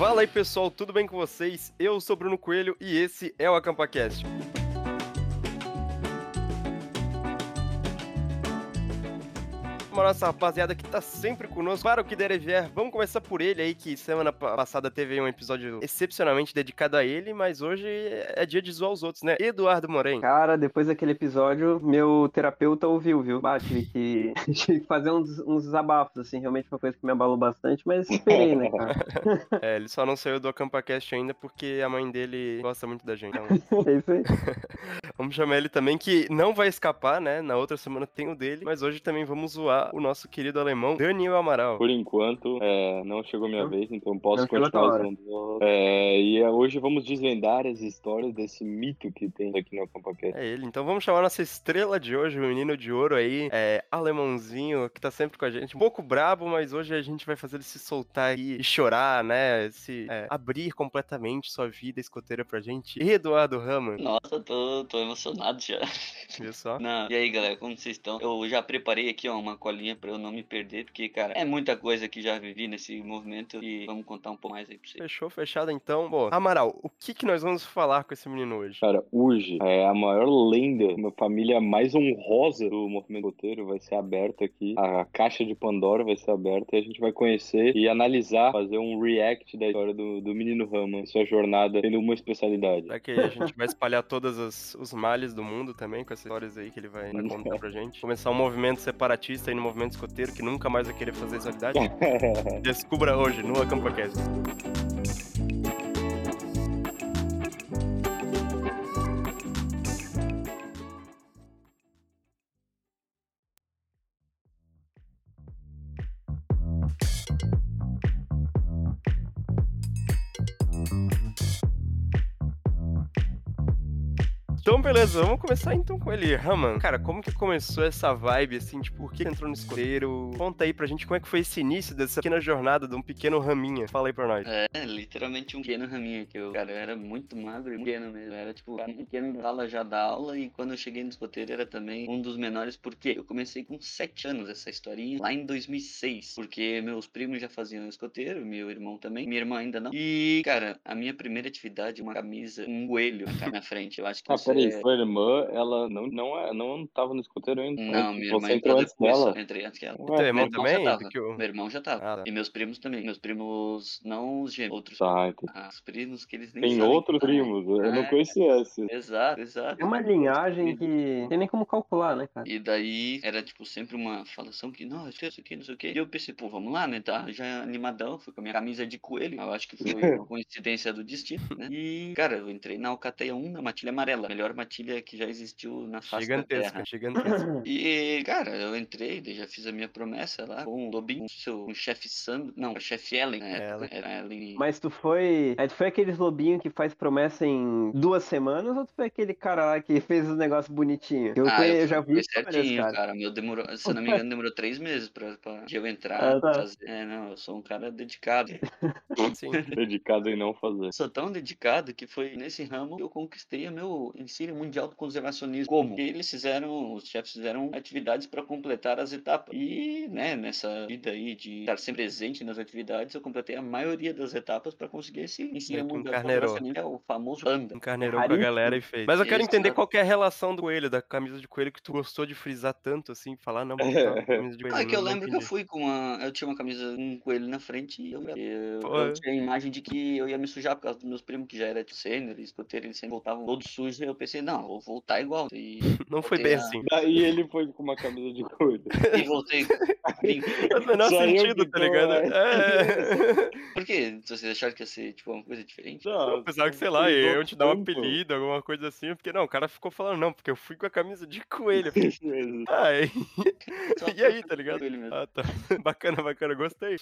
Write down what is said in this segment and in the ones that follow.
Fala aí pessoal, tudo bem com vocês? Eu sou Bruno Coelho e esse é o AcampaCast. A nossa rapaziada que tá sempre conosco para o que der e vier. Vamos começar por ele aí, que semana passada teve um episódio excepcionalmente dedicado a ele, mas hoje é dia de zoar os outros, né? Eduardo Moren. Cara, depois daquele episódio, meu terapeuta ouviu, viu? Ah, tive que, tive que fazer uns, uns desabafos, assim, realmente uma coisa que me abalou bastante, mas esperei, né, cara? é, ele só não saiu do AcampaCast ainda porque a mãe dele gosta muito da gente. Então... é isso aí. vamos chamar ele também, que não vai escapar, né? Na outra semana tem o dele, mas hoje também vamos zoar o nosso querido alemão Daniel Amaral. Por enquanto, é, não chegou minha não, vez, então posso continuar usando. É, e é, hoje vamos desvendar as histórias desse mito que tem aqui no AcampaCast. É ele. Então vamos chamar nossa estrela de hoje, o menino de ouro aí, é, alemãozinho, que tá sempre com a gente. Um pouco brabo, mas hoje a gente vai fazer ele se soltar e chorar, né? Se é, abrir completamente sua vida escoteira pra gente. Eduardo Raman. Nossa, tô, tô emocionado já. Viu só? Não. E aí, galera, como vocês estão? Eu já preparei aqui ó, uma colinha colinha pra eu não me perder, porque, cara, é muita coisa que já vivi nesse movimento e vamos contar um pouco mais aí pra vocês. Fechou, fechado então. Bom, Amaral, o que que nós vamos falar com esse menino hoje? Cara, hoje é a maior lenda, uma família mais honrosa do movimento roteiro vai ser aberta aqui. A caixa de Pandora vai ser aberta e a gente vai conhecer e analisar, fazer um react da história do, do menino Rama, sua jornada tendo uma especialidade. Será que a gente vai espalhar todos os males do mundo também com essas histórias aí que ele vai, contar pra gente? Começar um movimento separatista aí no movimento escoteiro que nunca mais vai querer fazer essa atividade? Descubra hoje no AcampaCast. Beleza, vamos começar então com ele. Raman, cara, como que começou essa vibe, assim, tipo, por que entrou no escoteiro? Conta aí pra gente como é que foi esse início dessa pequena jornada de um pequeno raminha. Fala aí pra nós. É, literalmente um pequeno raminha, que eu, cara, eu era muito magro e pequeno mesmo. Eu era, tipo, um pequeno aula já da aula e quando eu cheguei no escoteiro era também um dos menores, porque eu comecei com 7 anos essa historinha, lá em 2006, porque meus primos já faziam escoteiro, meu irmão também, minha irmã ainda não. E, cara, a minha primeira atividade, uma camisa, um coelho na minha frente, eu acho que ah, é... Sua irmã, ela não, não, é, não tava no escoteiro ainda. Não, minha irmã entrou antes dela. Eu entrei antes dela. Ué, teu irmão, irmão também? Eu... Meu irmão já tava. Ah, tá. E meus primos também. Meus primos, não os gêmeos, outros. Tá, entendi. Ah, os primos que eles nem Tem outros primos, eu é, não conhecia esse. Exato, exato. É uma linhagem que tem nem como calcular, né, cara? E daí era, tipo, sempre uma falação que, não, isso aqui, não sei o quê. E eu pensei, pô, vamos lá, né, tá já animadão, fui com a minha camisa de coelho. Eu acho que foi uma coincidência do destino, né? E, cara, eu entrei na Alcateia 1, na matilha amarela. Melhor matilha que já existiu na face gigantesca, da terra. Gigantesca, E, cara, eu entrei, já fiz a minha promessa lá com o Lobinho, seu um chefe Sandro, não, o chefe Ellen, né? Ellen. Era Ellen. Mas tu foi, é, tu foi aqueles lobinho que faz promessa em duas semanas ou tu foi aquele cara lá que fez os negócios bonitinhos? Eu, ah, eu, eu já vi certinho, cara. cara. Meu demorou, se não me engano, demorou três meses pra, pra eu entrar. Ah, tá. fazer. É, não, eu sou um cara dedicado. Dedicado em não fazer. Sou tão dedicado que foi nesse ramo que eu conquistei o meu ensino mundial de conservacionismo. Como? Eles fizeram, os chefes fizeram atividades para completar as etapas. E, né, nessa vida aí de estar sempre presente nas atividades, eu completei a maioria das etapas para conseguir esse ensino mundial de é o famoso panda. Encarneirou com a galera e fez. Mas eu quero entender qual é a relação do coelho, da camisa de coelho que tu gostou de frisar tanto, assim, falar, não, vou camisa de coelho. Ah, é que eu lembro que eu fui com uma. Eu tinha uma camisa com um coelho na frente e eu, eu, eu tinha a imagem de que eu ia me sujar por causa dos meus primos que já era de sênior, escoteiro, eles sempre voltavam todos sujos, e eu pensei, não, vou voltar igual. E não foi bem a... assim. Daí ele foi com uma camisa de coelho. E voltei. Faz o menor sentido, tá ligado? É. Por quê? Vocês acharam que ia ser tipo uma coisa diferente? Não, pensava que, sei lá, eu te dar um apelido, alguma coisa assim, porque não, o cara ficou falando, não, porque eu fui com a camisa de coelho. ah, e... e aí, tá ligado? Ah, tá. Bacana, bacana, gostei.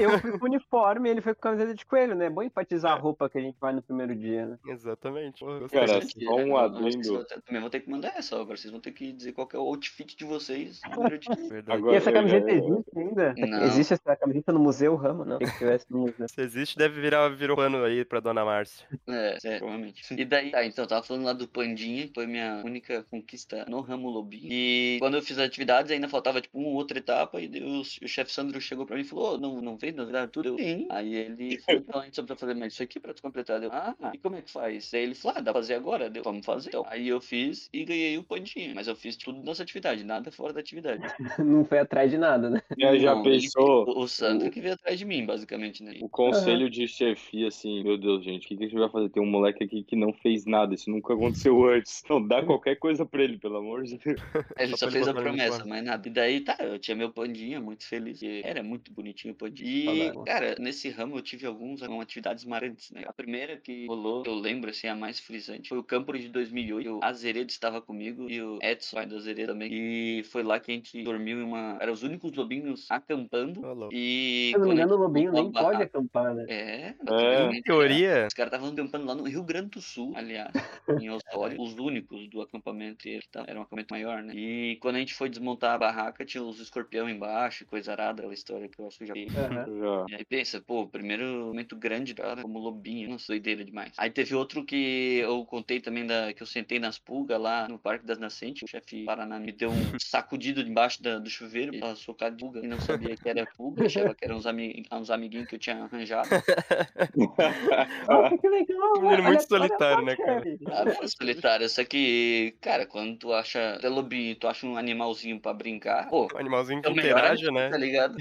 Eu fui com uniforme e ele foi com a camisa de coelho, né? É bom enfatizar a roupa que a gente vai no primeiro dia, né? Exatamente. Cara, Gente, só um vocês adendo. Também vou ter que mandar essa, agora vocês vão ter que dizer qual que é o outfit de vocês. de- Verdade. Agora- E essa eu camiseta já- existe ainda? Não. Existe essa camiseta no Museu Rama? Não, tem que tivesse no museu. Se existe, deve virar virou pano aí pra dona Márcia. É, é, provavelmente. E daí, tá, então, eu tava falando lá do Pandinha, que foi minha única conquista no ramo lobinho. E quando eu fiz as atividades, ainda faltava, tipo, uma outra etapa, e o, o chefe Sandro chegou pra mim e falou, "Ô, não, não fez novidade tudo? Eu, sim. Aí ele falou, então, a gente só precisa fazer mais isso aqui pra tu completar. Eu, ah, e como é que faz? Daí ele falou, ah, dá pra fazer agora? Deu, vamos fazer. Então, aí eu fiz e ganhei o Pandinha, mas eu fiz tudo nessa atividade, nada fora da atividade. Não foi atrás de nada, né? Já, já Não, ele- pensou O, o Sandro que veio atrás de mim, basicamente, né? o conselho de chefia, assim, meu Deus, gente, o que, que a gente vai fazer? Tem um moleque aqui que não fez nada, isso nunca aconteceu antes. Não, dá qualquer coisa pra ele, pelo amor de Deus. Ele Só só fez a promessa, mas nada. E daí, tá, eu tinha meu pandinha, muito feliz. E era muito bonitinho o pandinha. E, cara, nesse ramo eu tive algumas algumas atividades marcantes, né? A primeira que rolou, eu lembro, assim, a mais frisante, foi o campo de 2008. O Azeredo estava comigo e o Edson, pai do Azeredo também. E foi lá que a gente dormiu em uma... Eram os únicos lobinhos acampando. Louco. E... Se eu não me engano, o Lobinho nem pode acampar, né? É, É. Em teoria, os caras estavam acampando lá no Rio Grande do Sul, aliás, em Osório, os únicos do acampamento, e ele tá- era um acampamento maior, né? E quando a gente foi desmontar a barraca, tinha os escorpião embaixo, coisa arada, aquela história que eu acho que eu já. Já. E aí pensa, pô, primeiro momento grande, cara, como lobinho, nossa, doideira demais. Aí teve outro que eu contei também da que eu sentei nas pulgas lá no Parque das Nascentes, o chefe Paraná me deu um sacudido debaixo da- do chuveiro, e passou com a pulga, e não sabia que era pulga, achava que eram uns, ami uns amiguinhos que eu tinha arranjado. Nossa, que legal! Um menino muito solitário, né, cara? Ah, é solitário, só que, cara, quando tu acha até lobinho, tu acha um animalzinho pra brincar, pô, um animalzinho que é o melhor interage, amigo, né? tá ligado?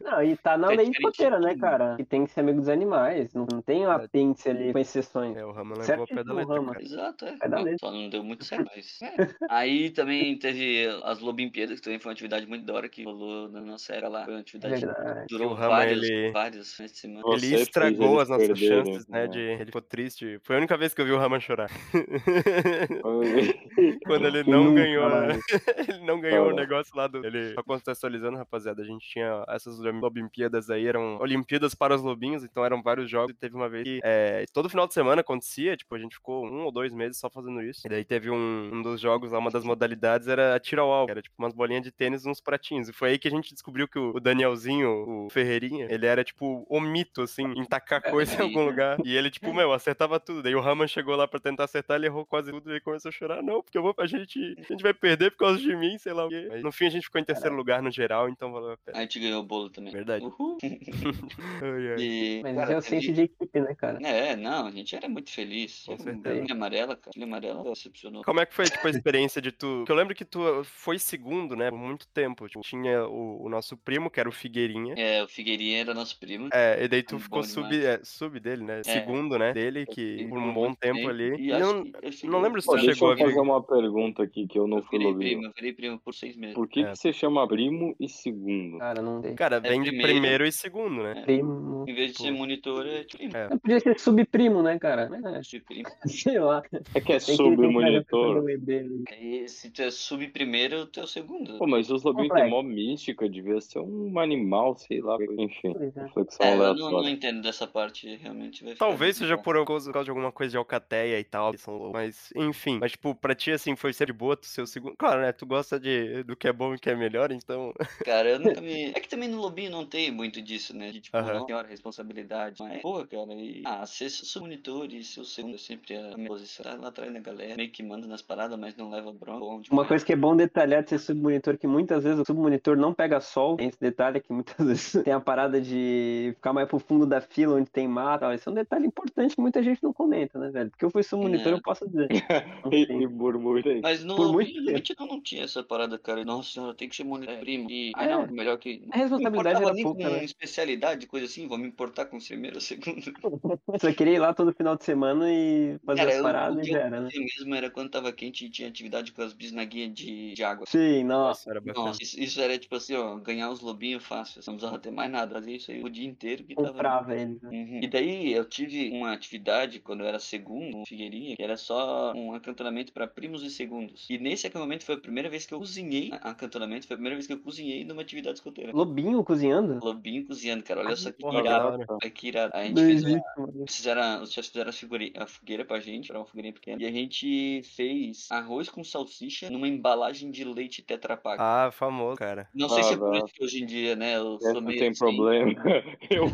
Não, e tá na É lei escoteira, de né, cara? Que tem que ser amigo dos animais. Não, não tem um apêndice ali com exceções. É, o Rama levou a pé da letra, Rama. cara. Exato, é. Vai dar Não, mesmo. Só não deu muito certo, mas. é. Aí também teve as Lobimpíadas, que também foi uma atividade muito da hora que rolou na nossa era lá. Foi uma atividade que durou Rama, vários, ele- vários finais de semana. Ele estragou as nossas chances, né? né? De... Ele ficou triste. Foi a única vez que eu vi o Rama chorar. Quando ele não ganhou. ele não ganhou o negócio lá do. Ele. Só contextualizando, rapaziada, a gente tinha essas Olimpíadas aí, eram Olimpíadas para os Lobinhos, então eram vários jogos. E teve uma vez que é, todo final de semana acontecia, tipo, a gente ficou um ou dois meses só fazendo isso. E daí teve um, um dos jogos lá, uma das modalidades era tiro ao alvo. Era tipo umas bolinhas de tênis e uns pratinhos. E foi aí que a gente descobriu que o, o Danielzinho, o Ferreirinha, ele era tipo o mito, assim, em tacar coisa em algum lugar. E ele, tipo, meu, acertava tudo. Daí o Raman chegou lá pra tentar acertar, ele errou quase tudo e ele começou a chorar. Não, porque eu vou, a gente, a gente vai perder por causa de mim, sei lá o quê. Mas, no fim a gente ficou em terceiro lugar no geral, então valeu a pena. A gente ganhou o bolo também. Verdade. Uhul. Ai, ai. E, Mas cara, é o senso de equipe, né, cara? É, não, a gente era muito feliz. Com certeza. Amarela, cara. Linha amarela decepcionou. Como é que foi, tipo, a experiência de tu... Porque eu lembro que tu foi segundo, né, por muito tempo. Tipo, tinha o, o nosso primo, que era o Figueirinha. É, o Figueirinha era nosso primo. É, e daí tu Bom ficou sub, é, sub dele, né? Segundo, né? Dele, que por um bom tempo ali. E não, que eu não lembro se Pô, tu deixa chegou eu a ver. fazer uma pergunta aqui que eu não Eu fui virei lobinho. primo, eu virei primo por seis meses. Por que, É. que você chama primo e segundo? Cara, não tem. Cara, vem de primeiro. primeiro e segundo, né? Primo. Em vez de Pô. ser monitor, é tipo primo. É. Não podia ser subprimo, né, cara? Mas, é, primo. sei lá. É que é Tem que- tem que o bebê ali. Aí, se tu é sub primeiro, tu é o segundo. Pô, mas os lobinhos têm mó mística, devia ser um animal, sei lá. Enfim, é. reflexão É, eu não, não entendo dessa parte, realmente. Talvez seja bom. por causa, de alguma coisa de alcateia e tal, que são loucos. mas enfim. Mas, tipo, pra ti, assim, foi sempre boa tu ser o segundo. Claro, né? Tu gosta de, do que é bom e que é melhor, então. Cara, eu nunca me. É que também no Lobinho não tem muito disso, né? De tipo, Aham. não senhora, responsabilidade. Mas, pô, cara, e. Ah, ser seu monitor e ser o segundo é sempre a minha posição. Tá lá atrás da galera, meio que manda nas paradas, mas não leva bronca. Bom Uma demais. coisa que é bom detalhar de ser submonitor, que muitas vezes o submonitor não pega sol. Tem esse detalhe que muitas vezes tem a parada de ficar mais pro fundo da fila, onde tem mato. tal. Esse é um detalhe importante que muita gente não comenta, né, velho? Porque eu fui submonitor, Não. eu posso dizer. E, murmura aí. Mas no Por muito Lobinho, realmente não, não tinha essa parada, cara. Nossa senhora, tem que ser monitor primo. E, ah, É. não, melhor que. A responsabilidade era nem pouca, com né? especialidade, coisa assim, vou me importar com o primeiro ou segundo. Só queria ir lá todo final de semana e fazer Cara, as eu- paradas o e que já eu era, né? fazia mesmo era quando tava quente e tinha atividade com as bisnaguinhas de, de água. Sim, nossa. Era bacana. Nossa, isso, isso era tipo assim, ó, ganhar os lobinhos fácil. Não precisava ter mais nada. Fazia isso aí o dia inteiro que tava. Comprava eles. né? Uhum. E daí eu tive uma atividade quando eu era segundo, Figueirinha, que era só um acantonamento para primos e segundos. E nesse acampamento foi a primeira vez que eu cozinhei. a- Acantonamento foi a primeira vez que eu cozinhei numa atividade escoteira. Lobinho cozinhando? Lobinho cozinhando, cara. Olha só que irado. que irado. A gente fez uma, fizeram, os chefes fizeram a fogueira pra gente era uma fogueirinha pequena. E a gente fez arroz com salsicha numa embalagem de leite Tetra Pak. Ah, famoso, cara. Não sei se é Ah, por não. isso que hoje em dia, né, eu sou não meio tem assim, problema. Eu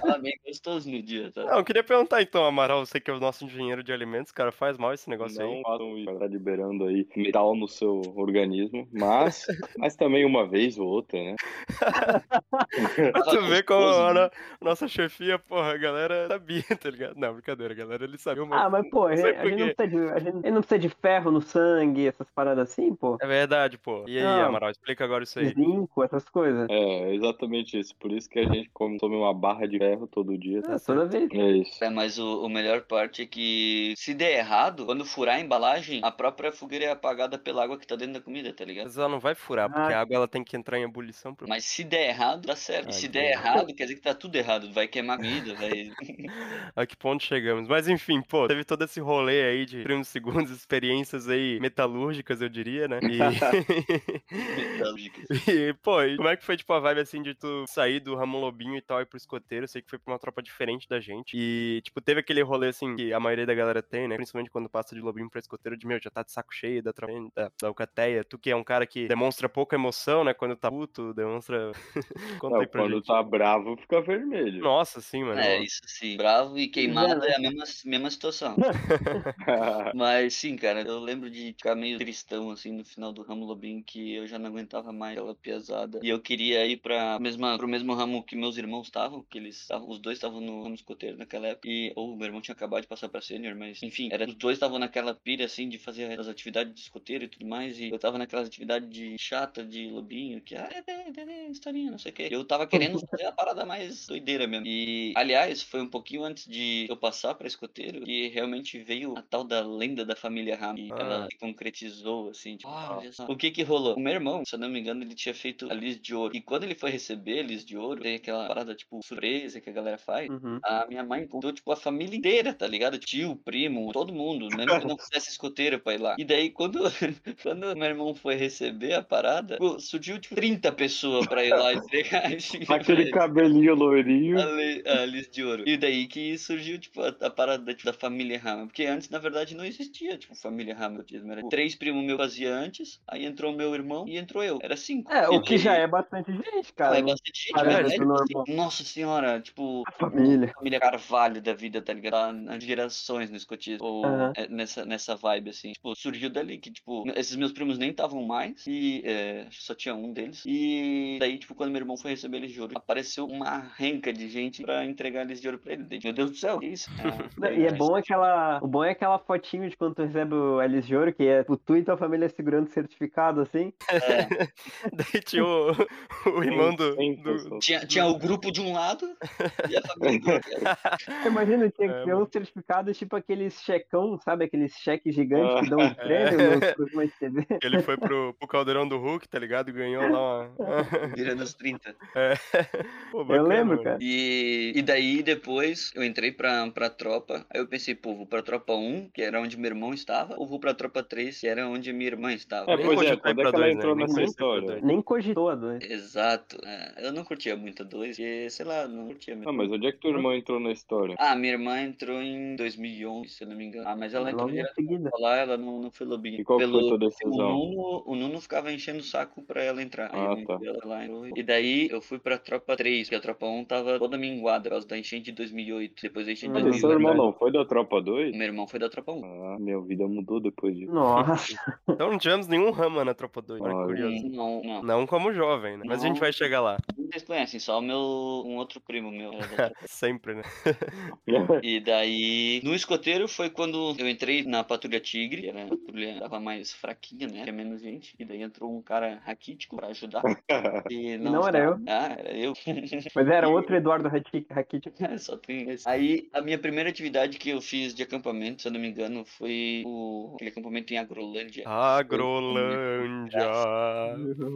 Tava bem gostoso no dia, tá? Não, eu queria perguntar então, Amaral, você que é o nosso engenheiro de alimentos, cara, faz mal esse negócio aí? não façam isso, tá liberando aí metal no seu organismo, mas, mas também uma vez ou outra, né? Tu ver como a né? no- nossa chefia, porra, a galera sabia, tá ligado? Não, brincadeira, galera, ele sabia uma... Ah, mas pô, a gente, a gente não de, a gente, a gente não precisa de ferro no sangue, essas paradas assim, pô. É verdade, pô. E aí, Não. Amaral, explica agora isso aí. Zinco, essas coisas. É, exatamente isso. Por isso que a gente come, toma uma barra de ferro todo dia. Ah, toda vez. É isso. É, mas o, o melhor parte é que se der errado, quando furar a embalagem, a própria fogueira é apagada pela água que tá dentro da comida, tá ligado? Mas ela não vai furar, porque Ah. a água ela tem que entrar em ebulição. Pro... Mas se der errado, dá certo. Ai, se que der bom. errado, quer dizer que tá tudo errado. Vai queimar comida, vai. A que ponto chegamos? Mas enfim, pô, teve todo esse rolê aí de primos segundos, experiências aí metalúrgicas, eu diria, né? E, e, pô, e como é que foi, tipo, a vibe, assim, de tu sair do Ramon Lobinho e tal e ir pro escoteiro? Eu sei que foi pra uma tropa diferente da gente. E, tipo, teve aquele rolê, assim, que a maioria da galera tem, né? Principalmente quando passa de Lobinho pra escoteiro, de, meu, já tá de saco cheio da tropa, da, da Alcateia. Tu que é um cara que demonstra pouca emoção, né? Quando tá puto, demonstra... Conta Não, aí pra quando gente. tá bravo, fica vermelho. Nossa, sim, mano. É, isso sim. Bravo e queimado é a mesma, mesma situação. Mas sim, cara, eu lembro de ficar meio tristão assim no final do ramo Lobinho que eu já não aguentava mais aquela pesada. E eu queria ir pra mesma, pro mesmo ramo que meus irmãos estavam, que eles estavam, os dois estavam no ramo escoteiro naquela época. E ou o meu irmão tinha acabado de passar pra sênior, mas enfim, era, os dois estavam naquela pilha assim de fazer as atividades de escoteiro e tudo mais. E eu tava naquelas atividades de chata de Lobinho, que ah, é, é, é, é, historinha, não sei o que. Eu tava querendo fazer a parada mais doideira mesmo. E aliás, foi um pouquinho antes de eu passar pra escoteiro realmente veio a tal da lenda da família Ram. E Ah. ela se concretizou, assim. Tipo, ah, olha só. O que que rolou? O meu irmão, se eu não me engano, ele tinha feito a Liz de Ouro. E quando ele foi receber a Liz de Ouro, tem aquela parada, tipo, surpresa que a galera faz. Uhum. A minha mãe contou, tipo, a família inteira, tá ligado? Tio, primo, todo mundo, mesmo que não fizesse escoteiro pra ir lá. E daí, quando, quando meu irmão foi receber a parada, pô, surgiu, tipo, 30 pessoas pra ir lá entregar esse Aquele cabelinho loirinho. a, a Liz de Ouro. E daí que surgiu, tipo, a, a parada tipo, da família Hamilton. Porque antes, na verdade, não existia, tipo, família Hamilton. Era tipo, três primos meus fazia antes, aí entrou meu irmão e entrou eu. Era cinco. É, E o que daí- já é bastante gente, cara. é bastante gente, é, assim, Nossa senhora, tipo. A família. Família Carvalho da vida, tá ligado? Tá Nas gerações no escotismo. Ou é, nessa, nessa vibe, assim. Tipo, surgiu dali que, tipo, esses meus primos nem estavam mais. E é, só tinha um deles. E daí, tipo, quando meu irmão foi receber eles de ouro, apareceu uma renca de gente pra entregar eles de ouro pra ele. Meu Deus do céu, que isso? E é bom aquela. O bom é aquela fotinho de quando tu recebe o Alice de Ouro, que é tipo, tu e tua família segurando o certificado, assim. É, Daí tinha o, o irmão do... Do- tinha, tinha o grupo de um lado e a família do outro. Imagina, tinha que É, ter um certificado tipo aqueles checão, sabe? Aqueles cheques gigantes Ah, que dão os prêmios nos programas de TV. Ele foi pro, pro caldeirão do Hulk, tá ligado? E ganhou lá uma... Virando os 30. É. Pô, Eu bacana, lembro, mano. cara. E, e daí depois eu entrei pra, pra tropa. Aí eu pensei, pô, vou pra tropa 1, que era onde meu irmão estava, ou vou pra tropa 3, que era onde minha irmã estava. É, Nem pois é, quando é que ela dois, né? entrou Nem nessa pra história? Nem cogitou a dois. Exato. é, eu não curtia muito a 2, porque, sei lá, não curtia muito. Ah, mas onde é que tua irmã entrou na história? Ah, minha irmã entrou em 2011, se eu não me engano. Ah, mas ela entrou Logo em direto seguida. lá, ela não, não foi lobinho. E qual que foi tua o decisão? Nuno, o Nuno ficava enchendo o saco pra ela entrar. Aí Ah, meti tá. ela lá, entrou. e daí eu fui pra tropa 3, porque a tropa 1 tava toda minguada por causa da enchente de 2008. Depois da enchente de Hum, Mas seu 2008. irmão não foi da tropa 2? Meu irmão foi da tropa 1. Ah, minha vida mudou depois disso. Nossa. Então não tivemos nenhum Rama na Tropa 2, olha que Olha. curioso. Não, não. Não como jovem, né? Mas a gente vai chegar lá. Vocês conhecem, só o meu, um outro primo meu. Sempre, né? E daí, no escoteiro foi quando eu entrei na Patrulha Tigre, que era a patrulha tava mais fraquinha, né? Tinha menos gente. E daí entrou um cara raquítico pra ajudar. E não era eu. Ah, era eu. Mas era outro Eduardo Rakitic. Só tem esse. Aí, a minha primeira atividade que eu fiz de acampamento, se eu não me engano, foi o... aquele acampamento em Agrolândia. Agrolândia.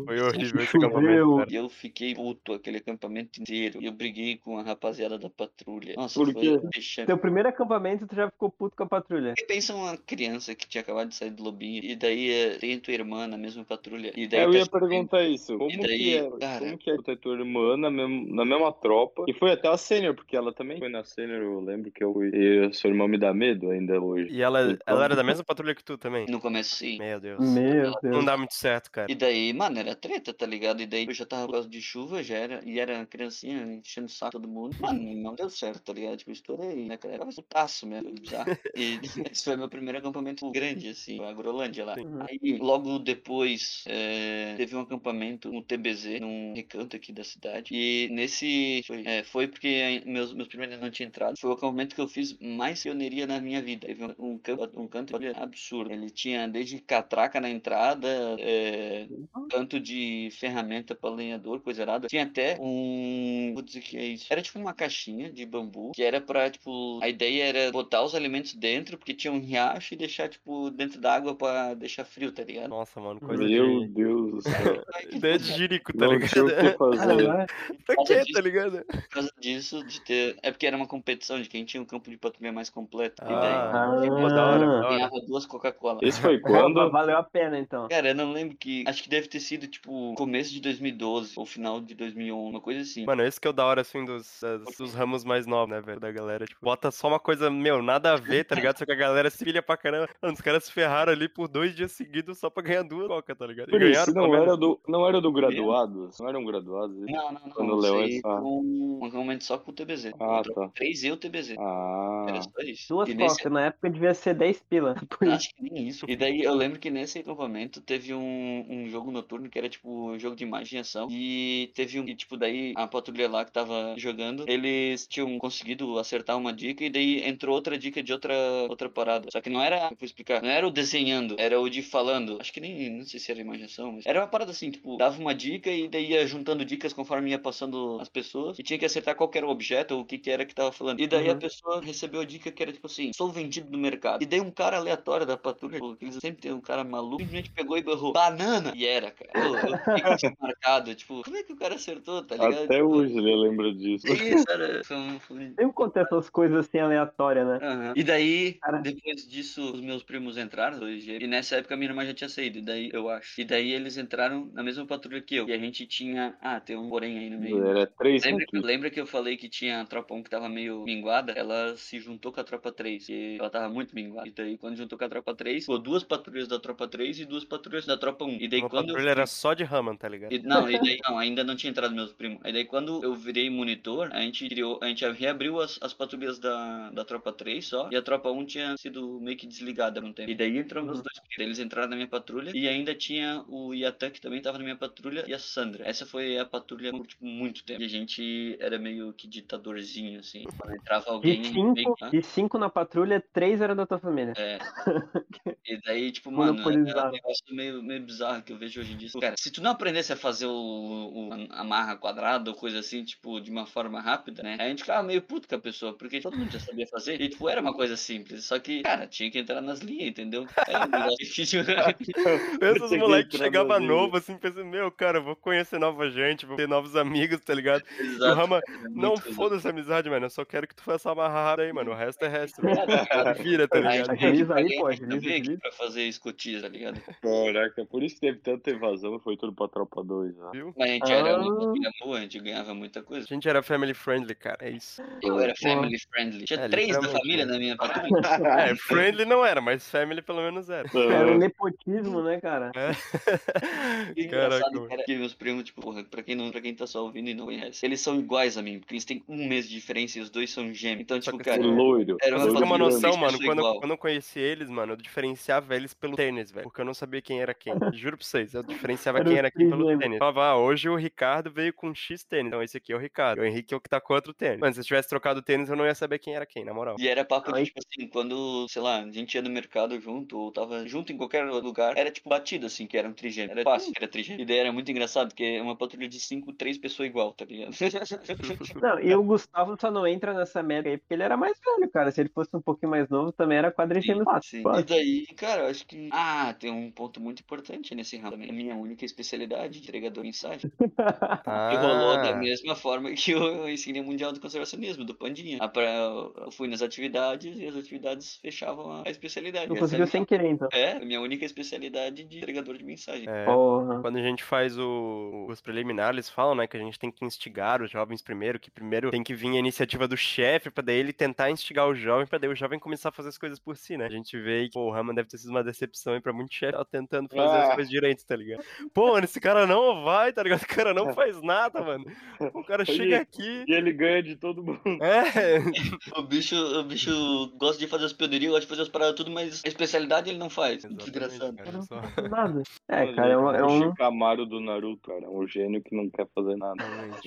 Foi horrível esse acampamento, cara. E eu fiquei puto aquele acampamento inteiro. E eu briguei com a rapaziada da patrulha. Nossa, Por foi quê? deixando. Teu primeiro acampamento, tu já ficou puto com a patrulha. E pensa uma criança que tinha acabado de sair do lobinho, e daí é, tem tua irmã na mesma patrulha, e daí eu tá ia perguntar isso. Como E daí, que é? cara- Como que é ter tua irmã na, mesma- na mesma tropa? E foi até a sênior, porque ela também foi na sênior, eu lembro que eu fui. E a sua irmã me dá medo ainda hoje. E ela, Então- ela era da mesma patrulha que tu também? No começo, sim. Meu Deus. Meu Não Deus. dá muito certo, cara. E daí, mano, era treta, tá ligado? E daí eu já tava por causa de chuva, já era, e era criancinha enchendo o saco todo mundo. Mano, não deu certo, tá ligado? Tipo, estourei, né, cara? Era putaço mesmo, bizarro. E esse foi meu primeiro acampamento grande, assim, a Agrolândia lá. Uhum. Aí, logo depois, é, teve um acampamento no TBZ, num recanto aqui da cidade. E nesse, foi, é, foi porque meus, meus primeiros não tinham entrado. Foi o acampamento que eu fiz mais pioneiria na minha vida. Teve um, um campo, um canto absurdo. Ele tinha desde catraca na entrada, é, canto de ferramenta para lenhador, coisa errada. Tinha até um. Vou dizer que é isso. Era tipo uma caixinha de bambu que era pra, tipo. A ideia era botar os alimentos dentro, porque tinha um riacho e deixar, tipo, dentro da água pra deixar frio, tá ligado? Nossa, mano, coisa Meu de... Deus do céu. Ideia de jirico, tá Não tinha o ligado? que fazer. Caralho. pra quê, disso- tá ligado? por causa disso, de ter. É porque era uma competição de quem tinha um campo de patrulha mais completo. e daí Ah, pô, da hora, ganhava duas Coca-Cola. Esse foi quando? Valeu a pena, então. Cara, eu não lembro que. Acho que deve ter sido, tipo, começo de 2012 ou final de 2011, uma coisa assim. Mano, esse que é o da hora, assim, dos, das- dos ramos mais novos, né, velho, da galera. Tipo, bota só uma coisa, meu, nada a ver, tá ligado? Só que a galera se pilha pra caramba. Mano, os caras se ferraram ali por dois dias seguidos só pra ganhar duas coca, tá ligado? E Por isso, ganharam, não pelo menos. era, do, não era do graduados? Não eram graduados? Não, não, não. Quando o isso Leão aí é- foi um, um acampamento só com o TBZ. Ah, tá. Três e o TBZ. Ah. Era só isso. Duas e nesse, cocas. Na época devia ser 10 pila. Por isso. Acho que nem isso. E daí eu lembro que nesse acampamento teve um, um jogo noturno que era tipo um jogo de imaginação. E teve um. E tipo, daí a patrulha lá que tava jogando, eles tinham conseguido acertar uma dica e daí entrou outra dica de outra, outra parada. Só que não era, vou explicar, não era o desenhando, era o de falando. Acho que nem, não sei se era imaginação, mas era uma parada assim, tipo, dava uma dica e daí ia juntando dicas conforme ia passando as pessoas e tinha que acertar qual era o objeto ou o que que era que tava falando. E daí a Uhum. pessoa recebeu a dica que era tipo assim, sou vendido no mercado. E daí um cara aleatório da patrulha, eles sempre tem um cara maluco, simplesmente pegou e berrou, banana! E era, cara. Eu, eu fiquei marcado, tipo, como é que o cara acertou, tá ligado? Até hoje ele lembra disso. Isso, era. Sempre acontece essas coisas assim aleatórias, né? Aham. E daí, Cara. depois disso, os meus primos entraram, dois e nessa época minha irmã já tinha saído, e daí eu acho. E daí eles entraram na mesma patrulha que eu. E a gente tinha. Ah, tem um porém aí no meio. Era três Lembra, lembra que eu falei que tinha a tropa 1 que tava meio minguada? Ela se juntou com a tropa 3, e ela tava muito minguada. E daí, quando juntou com a tropa 3, ficou duas patrulhas da tropa 3 e duas patrulhas da tropa 1. E daí, Uma quando eu patrulha era só de Raman, tá ligado? e- não, e daí não, ainda não tinha entrado meus primos. Aí daí quando eu virei monitor, a gente criou, a gente reabriu as, as patrulhas da, da tropa 3 só, e a tropa 1 tinha sido meio que desligada há um tempo. E daí meus Uhum. dois. Eles entraram na minha patrulha e ainda tinha o Yatan que também tava na minha patrulha e a Sandra. Essa foi a patrulha por tipo, muito tempo. E a gente era meio que ditadorzinho, assim. Quando entrava alguém. Meio cinco, Hã? de cinco na patrulha, três eram da tua família. É. E daí, tipo, mano, era Monopolizado. um negócio meio, meio bizarro que eu vejo hoje em dia. Cara, se tu não aprendesse a fazer o, o a marra quadrada ou coisa assim, tipo, de uma forma rápida, né? A gente ficava meio puto com a pessoa, porque todo mundo já sabia fazer. E, tipo, era uma coisa simples. Só que, cara, tinha que entrar nas linhas, entendeu? Era um negócio difícil. Pensa os moleques chegavam no novo, assim, pensando, meu, cara, vou conhecer nova gente, vou ter novos amigos, tá ligado? E o Exato. Rama, Era não muito foda essa amizade, mano, eu só quero que tu faça uma amarrada aí, mano, o resto é resto. Vira, tá Aí, ligado? Agiliza aí, pô, agiliza, pra fazer escotilha, tá ligado? Caraca, por isso que teve tanta evasão, foi tudo pra tropa 2, né? Viu? Mas a gente era Ah. uma família boa, a gente ganhava muita coisa. A gente era family friendly, cara, é isso. Eu era family friendly. Tinha É, três da família né? na minha patrulha. É, friendly não era, mas family pelo menos era. Era um nepotismo, né, cara? É. E Caraca, engraçado cara, que meus primos, tipo, porra, pra quem, não, pra quem tá só ouvindo e não conhece, eles são iguais a mim, porque eles têm um mês de diferença e os dois são gêmeos. Então, tipo, que cara, assim, Loiro. Era você ter uma noção, mano, quando, igual. quando eu conheci eles, mano, eu diferenciava eles pelo tênis, velho. Porque eu não sabia quem era quem. Juro pra vocês, eu diferenciava Era quem era quem pelo tênis. Eu Falava, ah, hoje o Ricardo veio com X tênis. Então esse aqui é o Ricardo. O Henrique é o que tá com outro tênis. Mano, se eu tivesse trocado tênis, eu não ia saber quem era quem, na moral. E era papo de, tipo assim, quando, sei lá, a gente ia no mercado junto, ou tava junto em qualquer lugar, era tipo batido, assim, que era um trigêmeo. Era fácil, que era trigêmeo. E daí era muito engraçado, porque é uma patrulha de cinco, três pessoas igual, tá ligado? Não, e o Gustavo só não entra nessa média aí porque ele era mais velho, cara. Se ele fosse um pouquinho mais novo, também era quadrigêmeo fácil. E daí, cara, eu acho que. Ah, tem um ponto muito importante nesse ramo também. A minha única especialidade, entregador mensagem. E rolou da Ah, mesma forma que o Insignia Mundial do Conservacionismo, do Pandinha. Ah, Eu fui nas atividades e as atividades fechavam a especialidade. É a conseguiu minha- sem querer, então. É, a minha única especialidade de entregador de mensagem. é. Porra. Quando a gente faz o- os preliminares, eles falam, né, que a gente tem que instigar os jovens primeiro, que primeiro tem que vir a iniciativa do chefe, pra daí ele tentar instigar o jovem, pra daí o jovem começar a fazer as coisas por si, né? A gente vê que pô, o Rama deve ter sido uma decepção aí pra muito chefe, tá tentando fazer as Ah. coisas direito, tá ligado? Pô, mano, esse cara não vai, tá ligado? Esse cara não faz nada, mano. O cara chega aqui. E ele ganha de todo mundo. É, O bicho, o bicho gosta de fazer as pionerias, gosta de fazer as paradas tudo, mas a especialidade ele não faz. Exatamente, Desgraçado. cara, só- Nada. É, cara, é, um- é o um. Shikamaru do Naruto, cara. É um gênio que não quer fazer nada.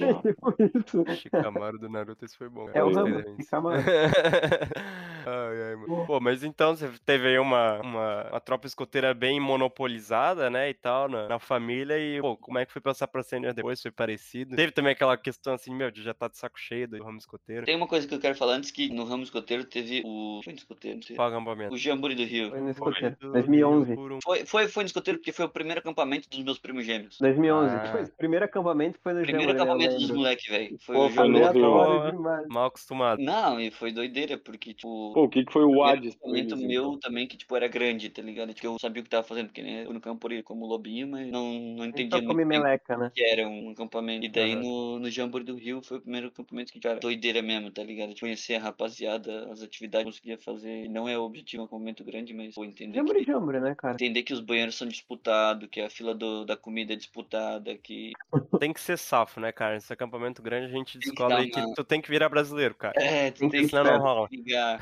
Isso. Shikamaru do Naruto, esse foi bom. É o mal. ai, ai, mano. Pô, mas então você teve aí uma, uma, uma tropa escoteira bem monopolizada, né, e tal, na, na família, e, pô, como é que foi passar pra sênior depois? Foi parecido? Teve também aquela questão assim, meu, de já tá de saco cheio do ramo escoteiro. Tem uma coisa que eu quero falar antes que no ramo escoteiro teve o. Foi no escoteiro? Não sei. Qual acampamento? O Jamburi do Rio. Foi no escoteiro. Do- 2011. por um- Foi, foi, foi no escoteiro porque foi o primeiro acampamento dos meus primos gêmeos. 2011. Ah. Foi, o primeiro acampamento foi no Primeiro acampamento dos moleques, velho. Foi Pô, o foi Jamburi. Mal acostumado. Não, e foi doideira, porque, tipo. Pô, o que, que foi o Hades acampamento eles, meu então? também, que, tipo, era grande, tá ligado? Tipo, eu sabia o que tava fazendo, porque né, eu no campo ali como lobinho, mas não, não Só entendia come muito meleca, né? que era um acampamento. E daí Aham. no, no Jamboree do Rio foi o primeiro acampamento que, cara, doideira mesmo, tá ligado? De conhecer a rapaziada, as atividades que eu conseguia fazer. Não é o objetivo, é um acampamento grande, mas pô, entender Jamboree, que, jamboree, né, cara? entender que os banheiros são disputados, que a fila do, da comida é disputada, que. Tem que ser safo, né, cara? Nesse acampamento grande a gente descobre aí que uma- tu tem que virar brasileiro, cara. É, tu Tem tem que que não rola. ligar.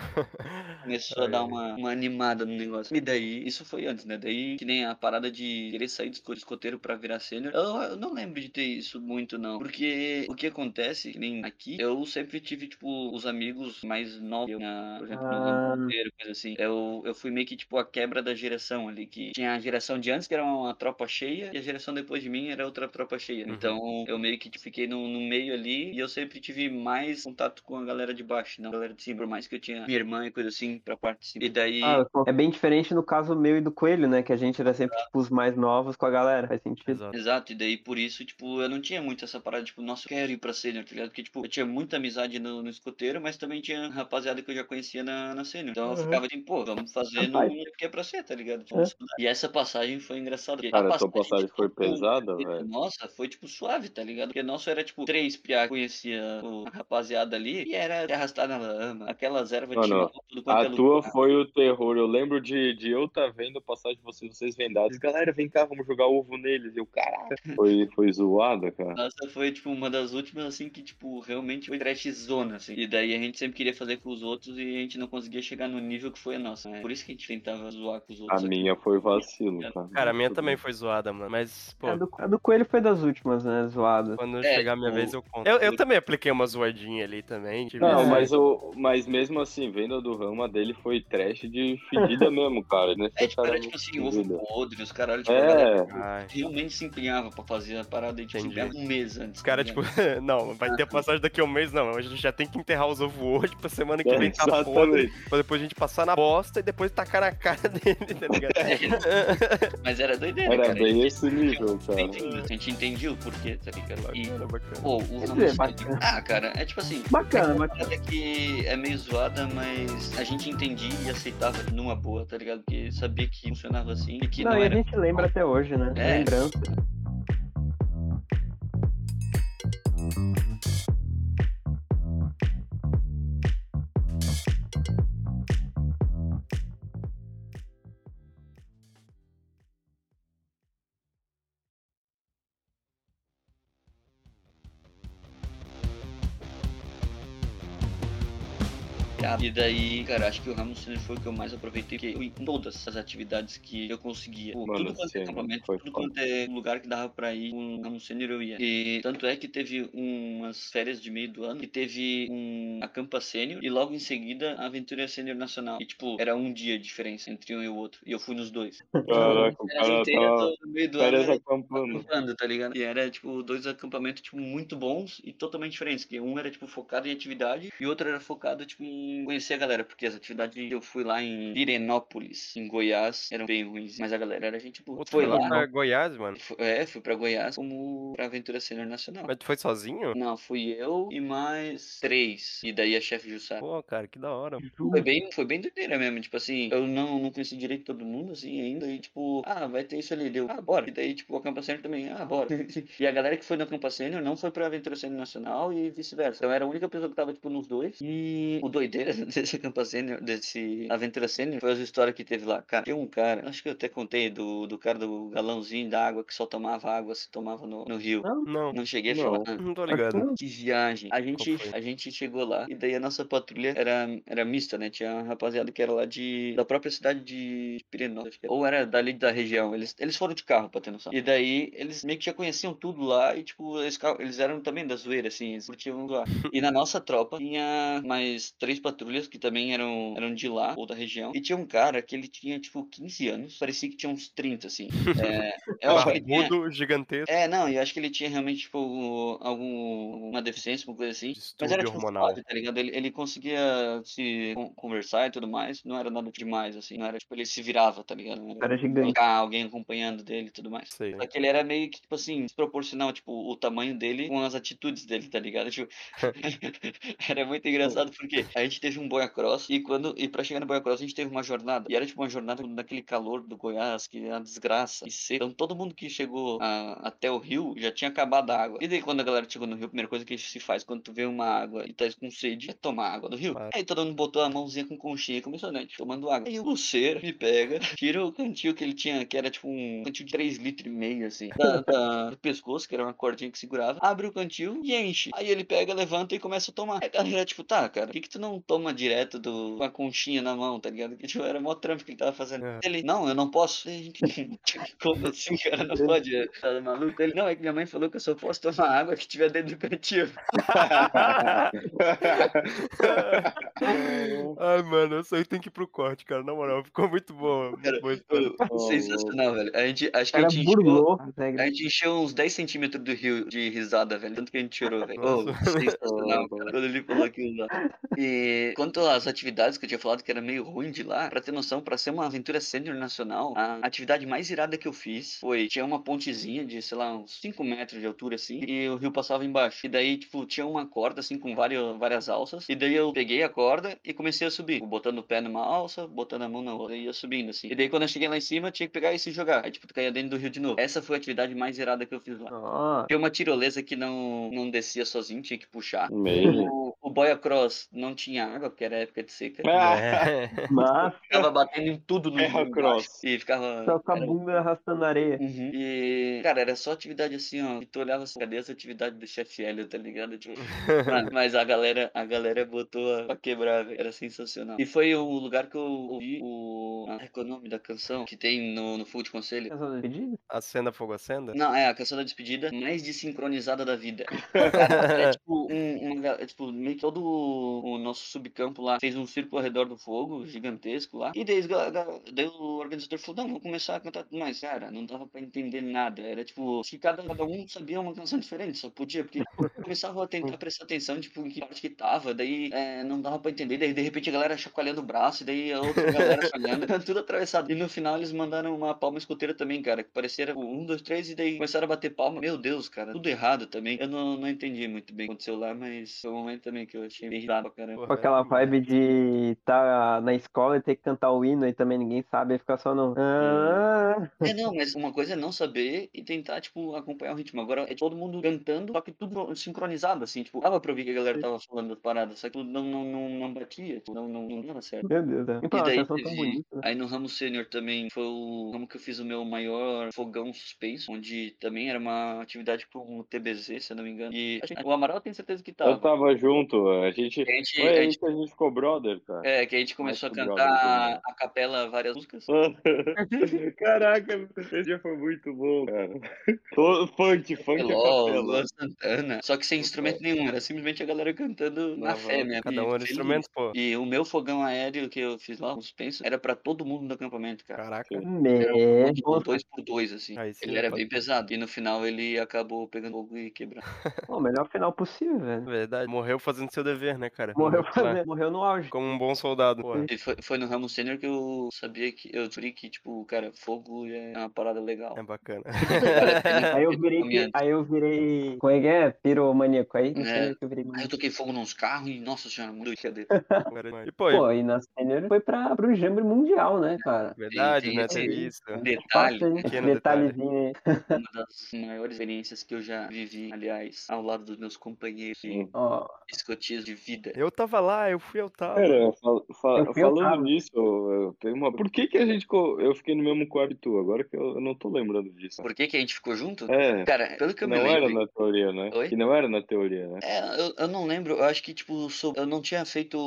Começou a dar uma, uma animada no negócio. E daí, isso foi antes, né? Daí, que nem a parada de querer sair do esco- escoteiro pra virar sênior. Eu, eu não lembro de ter isso muito, não. Porque o que acontece, que nem aqui, eu sempre tive, tipo, os amigos mais novos, eu, na, por exemplo, no Ah. ramo escoteiro, coisa assim. Eu, eu fui meio que, tipo, a quebra da geração ali, que tinha a geração de antes, que era uma tropa cheia, e a geração depois de mim era outra tropa cheia. Uhum. Então, eu meio que tipo, fiquei no, no meio ali, e eu sempre tive mais contato com a galera de baixo, não a galera de cima, por mais que eu tinha minha irmã e coisa assim pra parte de cima. E daí. Ah, é bem diferente no caso meu e do Coelho, né? Que a gente era sempre, tipo, os mais novos com a galera. Faz sentido. Exato. Exato, e daí por isso, tipo, eu não tinha muito essa parada, tipo, nossa, eu quero ir pra sênior, tá ligado? Porque, tipo, eu tinha muita amizade no, no escoteiro, mas também tinha rapaziada que eu já conhecia na, na sênior. Então eu Uhum. ficava assim, pô, vamos fazer no que é pra ser, tá ligado? Vamos É. estudar. E essa passagem foi engraçada. Cara, a tua passagem foi tipo, pesada, velho. Nossa, foi tipo suave, tá ligado? Porque nosso era tipo três piá que conhecia o- a rapaziada ali e era de arrastar na lama. Aquelas ervas tinham tudo quanto é A tua lugar. foi o terror. Eu lembro de, de eu tá vendo a passagem de vocês, vocês vendados. Galera, vem cá, vamos jogar ovo neles. E eu, caraca. Foi, foi zoada, cara. Nossa, foi tipo uma das últimas assim que tipo realmente foi trash zona assim. E daí a gente sempre queria fazer com os outros e a gente não conseguia chegar no nível que foi a nossa. né? Por isso que a gente tentava zoar com os A outros. aqui. minha foi vacilo, cara. Cara, a minha também foi zoada, mano. Mas, pô, A do, a do Coelho foi das últimas, né? Zoada. quando É, chegar a minha tipo, vez eu conto. Eu, eu também apliquei uma zoadinha ali também. tive Não, mas, o, mas mesmo assim, venda do Rama dele foi trash de fedida mesmo, cara. É, tipo, era tipo assim, ovo podre, os caras, tipo, a galera É, Ai. realmente se empenhava pra fazer a parada e tipo, um mês antes. Os caras, tá tipo, ligado? não, vai ter a passagem daqui a um mês, não. A gente já tem que enterrar os ovos hoje pra semana que vem tá podre. exatamente. Pra depois a gente passar na bosta e depois tacar na cara dele, tá ligado? Mas era doideira, Era cara. bem a esse nível, cara. gente, a gente entendia o porquê, tá ligado? E, Bacana, bacana. pô, o bacana. Ah, cara, é tipo assim. Bacana, é uma bacana. parada que é meio zoada, mas a gente entendia e aceitava numa boa, tá ligado? Porque sabia que funcionava assim e que Não, não, e a era. gente lembra até hoje, né? É. Lembrança. Daí, cara, acho que o Ramos Senior foi o que eu mais aproveitei, porque eu, em todas as atividades que eu conseguia, Pô, Mano, tudo quanto sim, é acampamento, tudo foda. quanto é lugar que dava pra ir, com o Ramos Senior eu ia. E tanto é que teve umas férias de meio do ano, que teve um acampa sênior, e logo em seguida a aventura sênior nacional. E tipo, era um dia de diferença entre um e o outro, e eu fui nos dois. Caraca, o cara tava no meio do ano, era acampando. acampando, tá ligado? E era, tipo, dois acampamentos, tipo, muito bons e totalmente diferentes. Que um era, tipo, focado em atividade e o outro era focado, tipo, em em conhecer a galera, porque as atividades que eu fui lá em Pirenópolis, em Goiás, eram bem ruins, mas a galera era gente boa. Tu Foi foi lá, pra Goiás, mano. é, fui pra Goiás como pra Aventura Sênior Nacional. Mas tu foi sozinho? Não, fui eu e mais três. E daí a chefe Jussara. Pô, cara, que da hora. Foi bem, foi bem doideira mesmo, tipo assim, eu não, não conheci direito todo mundo, assim, ainda, e tipo, ah, vai ter isso ali, deu, ah, bora. E daí, tipo, a Campa Sênior também, ah, bora. e a galera que foi na Campa Sênior não foi pra Aventura Sênior Nacional e vice-versa. Então era a única pessoa que tava, tipo, nos dois. E o doideira desse Campa Sênior, desse Aventura Sênior, foi as histórias que teve lá. Cara, tinha um cara, acho que eu até contei, do, do cara do galãozinho da água que só tomava água se tomava no, no rio. Não, Não cheguei a Não. falar. não tô ligado. Que viagem. A gente, a gente chegou lá e daí a nossa patrulha era, era mista, né? Tinha uma rapaziada que era lá de da própria cidade de Pirenópolis, acho que era. ou era dali da região. Eles, eles foram de carro, pra ter noção. E daí eles meio que já conheciam tudo lá e, tipo, eles, eles eram também da zoeira, assim, eles curtiam lá. E na nossa tropa tinha mais três patrulhas que também eram, eram de lá, ou da região. E tinha um cara que ele tinha, tipo, 15 anos, parecia que tinha uns 30, assim. É, eu acho que tinha, gigantesco. é, não, eu acho que ele tinha realmente, tipo, algum, uma deficiência, uma coisa assim. Mas era, Distúrbio tipo, hormonal. suave, tá ligado? Ele, ele conseguia se con- conversar e tudo mais, não era nada demais, assim. Não era, tipo, ele se virava, tá ligado? Não Era gigante. alguém acompanhando dele e tudo mais. Sei. Só que ele era meio que, tipo assim, desproporcional, tipo, o tamanho dele com as atitudes dele, tá ligado? Tipo, era muito engraçado porque a gente teve um boia cross e quando, e pra chegar no boia cross a gente teve uma jornada, e era tipo uma jornada naquele calor do Goiás, que é uma desgraça, e seco. Então todo mundo que chegou a- até o rio já tinha acabado a água. E daí quando a galera chegou no rio, a primeira coisa que se faz quando tu vê uma água e tá com sede é tomar água do rio. Claro. Aí todo mundo botou a mãozinha com conchinha e começou, né, tomando água. Aí o Luceiro me pega, tira o cantil que ele tinha, que era tipo um cantil de 3 litros e meio, assim, da, da- do pescoço, que era uma cordinha que segurava, abre o cantil e enche. Aí ele pega, levanta e começa a tomar. Aí a galera, tipo, tá, cara, por que, que tu não toma direto do, com a conchinha na mão, tá ligado? Que tipo, era mó trampo que ele tava fazendo. É. Ele, não, eu não posso. Como assim, cara? Não pode. Tá maluco? Ele, não, é que minha mãe falou que eu só posso tomar água que tiver dentro do cantil. Ai, mano, isso aí tem que ir pro corte, cara. Na moral, ficou muito bom. Cara, Muito história. Sensacional, velho. A gente, acho que a gente encheu, a gente encheu uns 10 centímetros do rio de risada, velho. Tanto que a gente chorou, velho. Oh, sensacional, cara. Quando ele falou aquilo lá. E quanto às atividades que eu tinha falado que era meio ruim de lá, pra ter noção, pra ser uma aventura sênior nacional, a atividade mais irada que eu fiz foi: tinha uma pontezinha de, sei lá, uns 5 metros de altura assim, e o rio passava embaixo. E daí, tipo, tinha uma corda assim com várias, várias alças. E daí eu peguei a corda e comecei a subir, botando o pé numa alça, botando a mão na outra, e ia subindo assim. E daí, quando eu cheguei lá em cima, tinha que pegar e se jogar. Aí, tipo, tu caía dentro do rio de novo. Essa foi a atividade mais irada que eu fiz lá. Ó, Tinha uma tirolesa que não, não descia sozinho, tinha que puxar. Meio. O, o Boia Cross não tinha água, porque era época de seca. Ah, É. mas Ficava batendo em tudo no Terra Cross. E ficava. só com a era- bunda arrastando areia. Uhum. E, cara, era só atividade assim, ó. E tu olhava assim, cadê essa atividade do chefe Hélio, tá ligado? Tipo, mas, a galera, a galera botou a- pra quebrar, velho. Era sensacional. E foi o lugar que eu ouvi o. Ah, é o nome da canção que tem no, no Full de Conselho? Essa despedida? Acenda fogo, acenda? Não, é a canção da despedida mais desincronizada da vida. Cara, é tipo, um, ga- é, tipo, meio que todo o, o nosso subcampo lá fez um círculo ao redor do fogo, gigantesco lá. E daí, daí o organizador falou, não, vamos começar a cantar tudo mais. Cara, não dava pra entender nada. Era tipo, que cada, cada um sabia uma canção diferente, só podia, porque começava a tentar prestar atenção, tipo, em que parte que tava, daí é, não dava pra entender. Daí, de repente, a galera chacoalhando o braço, e daí a outra galera falhando, tudo atravessado. E no final eles mandaram uma palma escoteira também, cara, que parecia um, dois, três, e daí começaram a bater palma. Meu Deus, cara, tudo errado também. Eu não, não entendi muito bem o que aconteceu lá, mas foi um momento também que eu achei bem pra caramba. Aquela vibe de estar na escola e ter que cantar o hino e também ninguém sabe, aí ficar só no. Ah, É, não, mas uma coisa é não saber e tentar, tipo, acompanhar o ritmo. Agora é todo mundo cantando, só que tudo sincronizado, assim, tipo, dava pra ouvir que a galera tava falando das paradas, só que tudo não, não, não, não batia, tipo, não, não, não dava certo. meu Deus. É. E, pô, E uma daí tão teve- bonita. né? Aí no ramo sênior também foi o ramo que eu fiz o meu maior fogão suspenso, onde também era uma atividade com o TBZ, se eu não me engano. E a gente- o Amaral tem certeza que Eu tava. tava junto, a gente. A gente, Foi a gente- a gente ficou brother, cara. é, que a gente começou a cantar a capela várias músicas. Caraca, esse dia foi muito bom, cara. Funk, funk a Peló, capela. Luan Santana. Só que sem instrumento nenhum, era simplesmente a galera cantando na fé mesmo. Cada e um era feliz. instrumento, pô. E o meu fogão aéreo que eu fiz lá, suspenso, era pra todo mundo do acampamento, cara. Caraca. Me... Tipo, dois por dois, assim. Aí sim, ele era pode- bem pesado. E no final ele acabou pegando fogo e quebrando. O melhor final possível, velho. Verdade. Morreu fazendo seu dever, né, cara? Morreu, fazendo, morreu no auge. Como um bom soldado. E foi, foi no ramo sênior que eu sabia que eu descobri que, tipo, cara, fogo é uma parada legal. É bacana. Aí eu virei, aí eu virei, como é que é? Piromaníaco. Aí É. eu virei Aí eu toquei fogo nos carros e, nossa senhora, muito dele. e, pô, Pô, e na sênior foi pra, pro Jamboree Mundial, né, cara? verdade, tem né? Teve isso. Um detalhe, pequeno detalhe. Detalhezinho aí. uma das maiores experiências que eu já vivi, aliás, ao lado dos meus companheiros de Sim. Ó, escotismo de vida. Eu tava lá, eu fui, eu tava. Cara, fal- fa- Eu fui ao falando nisso, eu, eu tenho uma. Por que, que a gente. co- Eu fiquei no mesmo quarto? Agora que eu, eu não tô lembrando disso. Por que que a gente ficou junto? É. Cara, pelo que eu não me era lembro... na teoria, né? Oi? Que não era na teoria, né? É, eu, eu não lembro, eu acho que, tipo, sou- eu não tinha feito,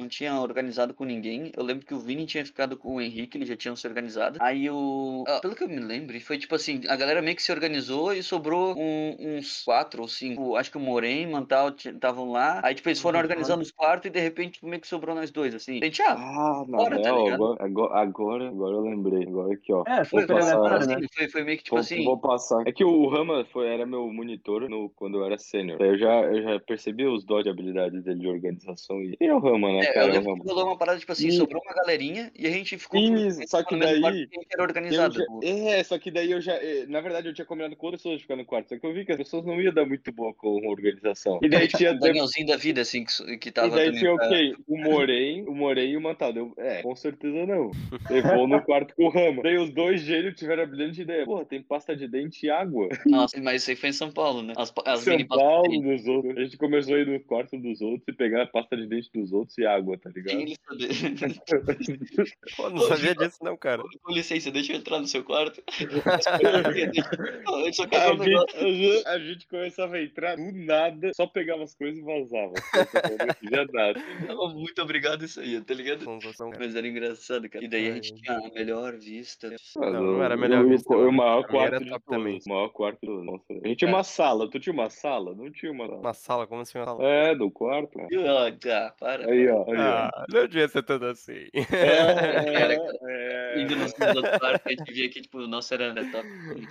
não tinha organizado com ninguém, eu lembro que o Vini tinha ficado com o Henrique, eles já tinham se organizado, aí o, ah, pelo que eu me lembro, foi tipo assim, a galera meio que se organizou e sobrou um- uns quatro ou cinco, acho que o Moren, Mantal estavam lá, aí tipo, eles foram Uhum. organizando os quartos e de repente tipo, meio que sobrou nós dois, assim, a gente, ah, Ah, na Bora, tá real, ligado? agora, agora, agora, eu lembrei. Agora aqui, ó. é, foi, super passar, né? assim, foi, foi meio que tipo Vou, assim, vou passar. É que o Rama foi, era meu monitor no, quando eu era sênior. Eu já, eu já percebi os dó de habilidade dele de organização. E, e é o Rama, né, é, eu cara? É o lembro Rama. que rolou uma parada, tipo assim, E- sobrou uma galerinha e a gente ficou Isso, só que daí- era Eu organizado. já- é, só que daí eu já. eh, Na verdade, eu tinha combinado com outras pessoas de ficar no quarto. Só que eu vi que as pessoas não iam dar muito boa com a organização. E daí tinha. O Danielzinho da vida, assim, que, que tava E daí tinha o pra- quê? O Morém, o Morém e o Mantado. Eu, é, com certeza não. Eu vou no quarto com o Rama. Daí os dois gênios tiveram a brilhante ideia. Porra, tem pasta de dente e água. Nossa, mas isso aí foi em São Paulo, né? As, as São Paulo de dos outros. A gente começou a ir no quarto dos outros e pegar a pasta de dente dos outros e água, tá ligado? dente, sabe? Pô, não sabia disso, não, cara. Com licença, deixa eu entrar no seu quarto. eu só quero A um gente, a gente- começava a entrar do nada, só pegava as coisas e vazava. Fazia nada. Tava muito obrigado isso aí, tá ligado? Cara. Mas era engraçado, cara. E daí a gente tinha a melhor vista. Não, não era melhor o, vista, O, maior quarto de também. O maior quarto do nossa. A gente tinha É. uma sala. Tu tinha uma sala? Não tinha uma sala. Uma sala, como assim uma sala? É, do quarto. né? Ah, tá, para. Aí, ó. Aí, ó. Ah, não devia ser tanto assim. É, é, Indo nos outros quartos, a gente via que, tipo, o nosso era era top.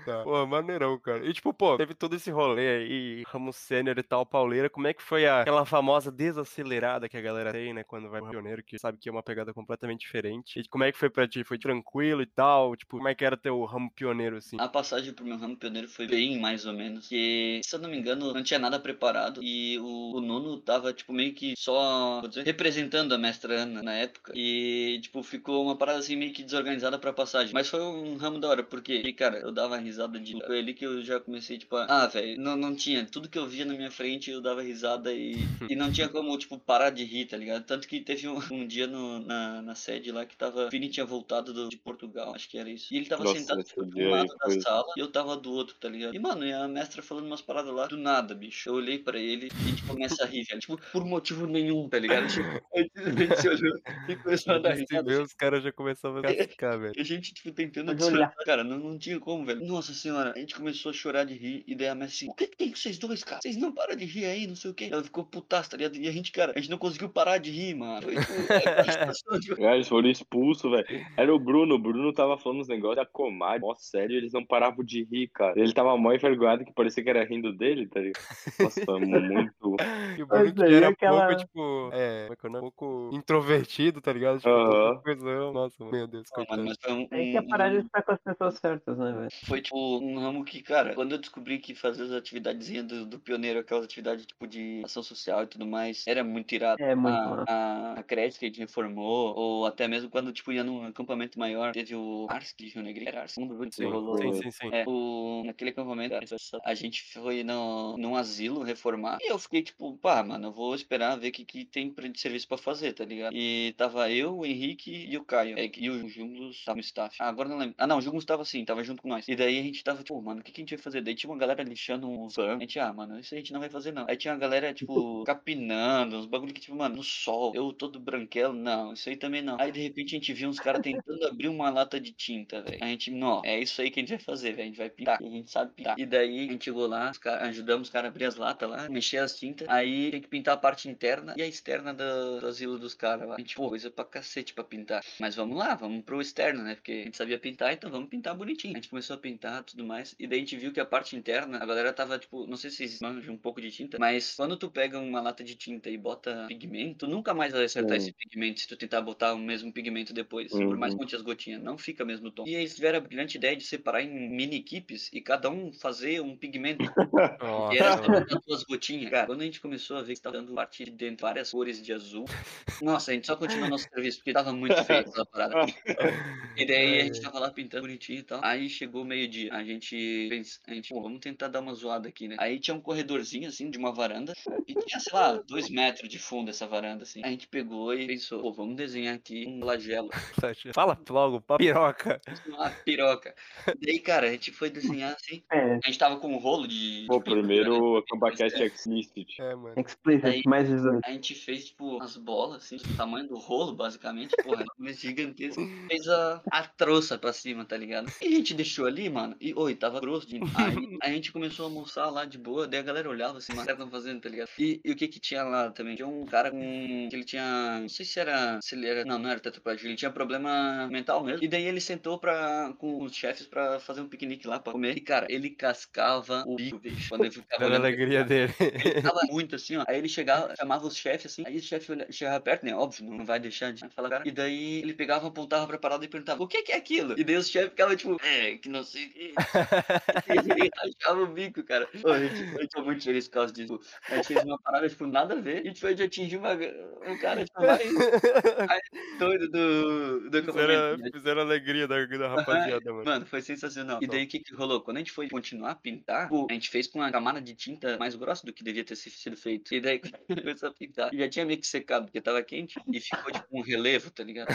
Tá. Pô, maneirão, cara. E tipo, pô, teve todo esse rolê aí, Ramos Sênior e tal, pauleira. Como é que foi a- aquela famosa desacelerada que a galera tem, né? Quando vai pro pioneiro, que sabe que é uma pegada completamente diferente. E como é que foi pra ti? Foi tranquilo e tal? Tipo, como é que era teu ramo pioneiro, assim? A passagem pro meu ramo pioneiro foi bem mais ou menos. Que, se eu não me engano, não tinha nada preparado. E o, o Nuno tava, tipo, meio que só dizer, representando a mestra Ana na época. E, tipo, ficou uma parada assim meio que desorganizada pra passagem. Mas foi um ramo da hora, porque, cara, eu dava risada de. Foi ali que eu já comecei, tipo, a- ah, velho, não, não tinha. Tudo que eu via na minha frente eu dava risada e, e não tinha como, tipo, parar de rir, tá ligado? Tanto que teve um, um dia no, na, na sede lá que tava. O Vini tinha voltado do- de Portugal, acho que era isso. E ele tava Nossa, sentado tipo, de dia um lado da foi- sala e eu tava do outro, tá ligado? E, mano, e a mestra falando umas paradas lá, do nada, bicho. Eu olhei pra ele e a gente começa a rir, velho. Tipo, por motivo nenhum, tá ligado? Tipo, a gente- se olhou e começou a dar risada. vê, os caras já começavam a cascar, velho. E a gente, tipo, tentando olhar. Cara, não, não tinha como, velho. Nossa senhora, a gente começou a chorar de rir. E daí a Messi assim, o que, que tem com vocês dois, cara? Vocês não param de rir aí, não sei o que. Ela ficou putaça, tá ligado? E a gente, cara, a gente não conseguiu parar de rir, mano. Tipo, é, Cara, eles foram expulsos, velho. Era o Bruno. O Bruno tava falando uns negócios da comadre. Mó sério, eles não paravam de rir, cara. Ele tava mó envergonhado que parecia que era rindo dele, tá ligado? Nossa, muito. E o Bruno que era aquela- pouco, tipo, é, é é um pouco introvertido, tá ligado? Tipo, pouco coisão. Nossa, meu Deus, coitado. mano, mas foi um, Tem que parar de um- estar com as pessoas certas, né, velho? foi tipo um ramo que, cara, quando eu descobri que fazer as atividades do, do pioneiro, aquelas atividades tipo de ação social e tudo mais, era muito irado. É muito a, a, a creche que a gente reformou, ou até mesmo quando tipo ia num acampamento maior, teve o Ars de Rio Negro, era Ars, um dos últimos rolou. sim, sim, sim. É, o, naquele acampamento, a gente foi no, num asilo reformar. E eu fiquei tipo, pá, mano, eu vou esperar ver o que, que tem pra- de serviço pra fazer, tá ligado? E tava eu, o Henrique e o Caio. É, e o Junglos tava no staff. Ah, agora não lembro. Ah, não, o Junglos tava assim, tava junto com nós. E daí a gente tava, tipo, mano, o que, que a gente vai fazer? Daí tinha uma galera lixando uns bancos. A gente, ah, mano, isso a gente não vai fazer, não. Aí tinha uma galera, tipo, capinando, uns bagulho que, tipo, mano, no sol, eu todo branquelo, não, isso aí também não. Aí de repente a gente viu uns caras tentando abrir uma lata de tinta, velho. A gente, não, é isso aí que a gente vai fazer, velho. A gente vai pintar. A gente sabe pintar. E daí a gente chegou lá, cara- ajudamos os caras a abrir as latas lá, mexer as tintas. Aí tem que pintar a parte interna e a externa do, do asilo dos caras lá. A gente, pô, coisa pra cacete pra pintar. Mas vamos lá, vamos pro externo, né? Porque a gente sabia pintar, então vamos pintar bonitinho. A gente começou a pintar tudo mais. E daí a gente viu que a parte interna, a galera tava, tipo, não sei se vocês manjam um pouco de tinta, mas quando tu pega uma lata de tinta e bota pigmento, nunca mais vai acertar Uhum. esse pigmento se tu tentar botar o mesmo pigmento depois. Por mais que Uhum. monte as gotinhas, não fica mesmo tom. E eles tiveram a brilhante ideia de separar em mini equipes e cada um fazer um pigmento. E era só duas gotinhas. Cara, quando a gente começou a ver que tava dando parte de dentro várias cores de azul, nossa, a gente só continuou nosso serviço, porque tava muito feio aquela parada. E daí a gente tava lá pintando bonitinho e tal. Aí chegou o meio-dia. A gente pensa, a gente, pô, vamos tentar dar uma zoada aqui, né? Aí tinha um corredorzinho, assim, de uma varanda. E tinha, sei lá, dois metros de fundo essa varanda, assim. A gente pegou e pensou, pô, vamos desenhar aqui um flagelo. fala logo, piroca. Uma piroca. Daí, cara, a gente foi desenhar assim. É, A gente tava com um rolo de. Pô, de pintura, né? primeiro a Campacat Explicit. É, mano. explicit, Aí- mais 18. A gente fez, tipo, as bolas, assim, do tamanho do rolo, basicamente. Porra, era gigantesco. Fez a, a troça pra cima, tá ligado? E a gente deixou ali, mano. E, oi, tava grosso. De... Aí a gente começou a almoçar lá de boa. Daí a galera olhava assim, mas o que tão fazendo, tá ligado? E, e o que que tinha lá também? Tinha um cara com. que ele tinha. Não sei se era. Se ele era. Não, não era tetraplégico. Ele tinha problema mental mesmo. E daí ele sentou pra, com os chefes pra fazer um piquenique lá pra comer. E, cara, ele cascava o bico, bicho. Quando ele ficava olhando alegria dele. ele tava muito assim, ó. Aí ele chegava, chamava os chefes assim. Aí o chefe chegava perto, né? Óbvio, não vai deixar de falar, cara. E daí ele pegava, apontava pra parada e perguntava: O que que é aquilo? E daí os chefes ficavam tipo: É, que não sei o que. E achava o bico, cara. Pô, a gente, a gente ficou muito feliz por causa disso. A gente fez uma parada, tipo, nada a ver. E a gente foi de atingir uma, um cara, tipo, mais doido do, do Fizeram, né? fizeram a alegria da, da rapaziada, mano. Mano, foi sensacional. E daí o que, que rolou? Quando a gente foi continuar a pintar, a gente fez com uma camada de tinta mais grossa do que devia ter sido feito. E daí começou a pintar, já tinha meio que secado, porque tava quente, e ficou tipo um relevo, tá ligado?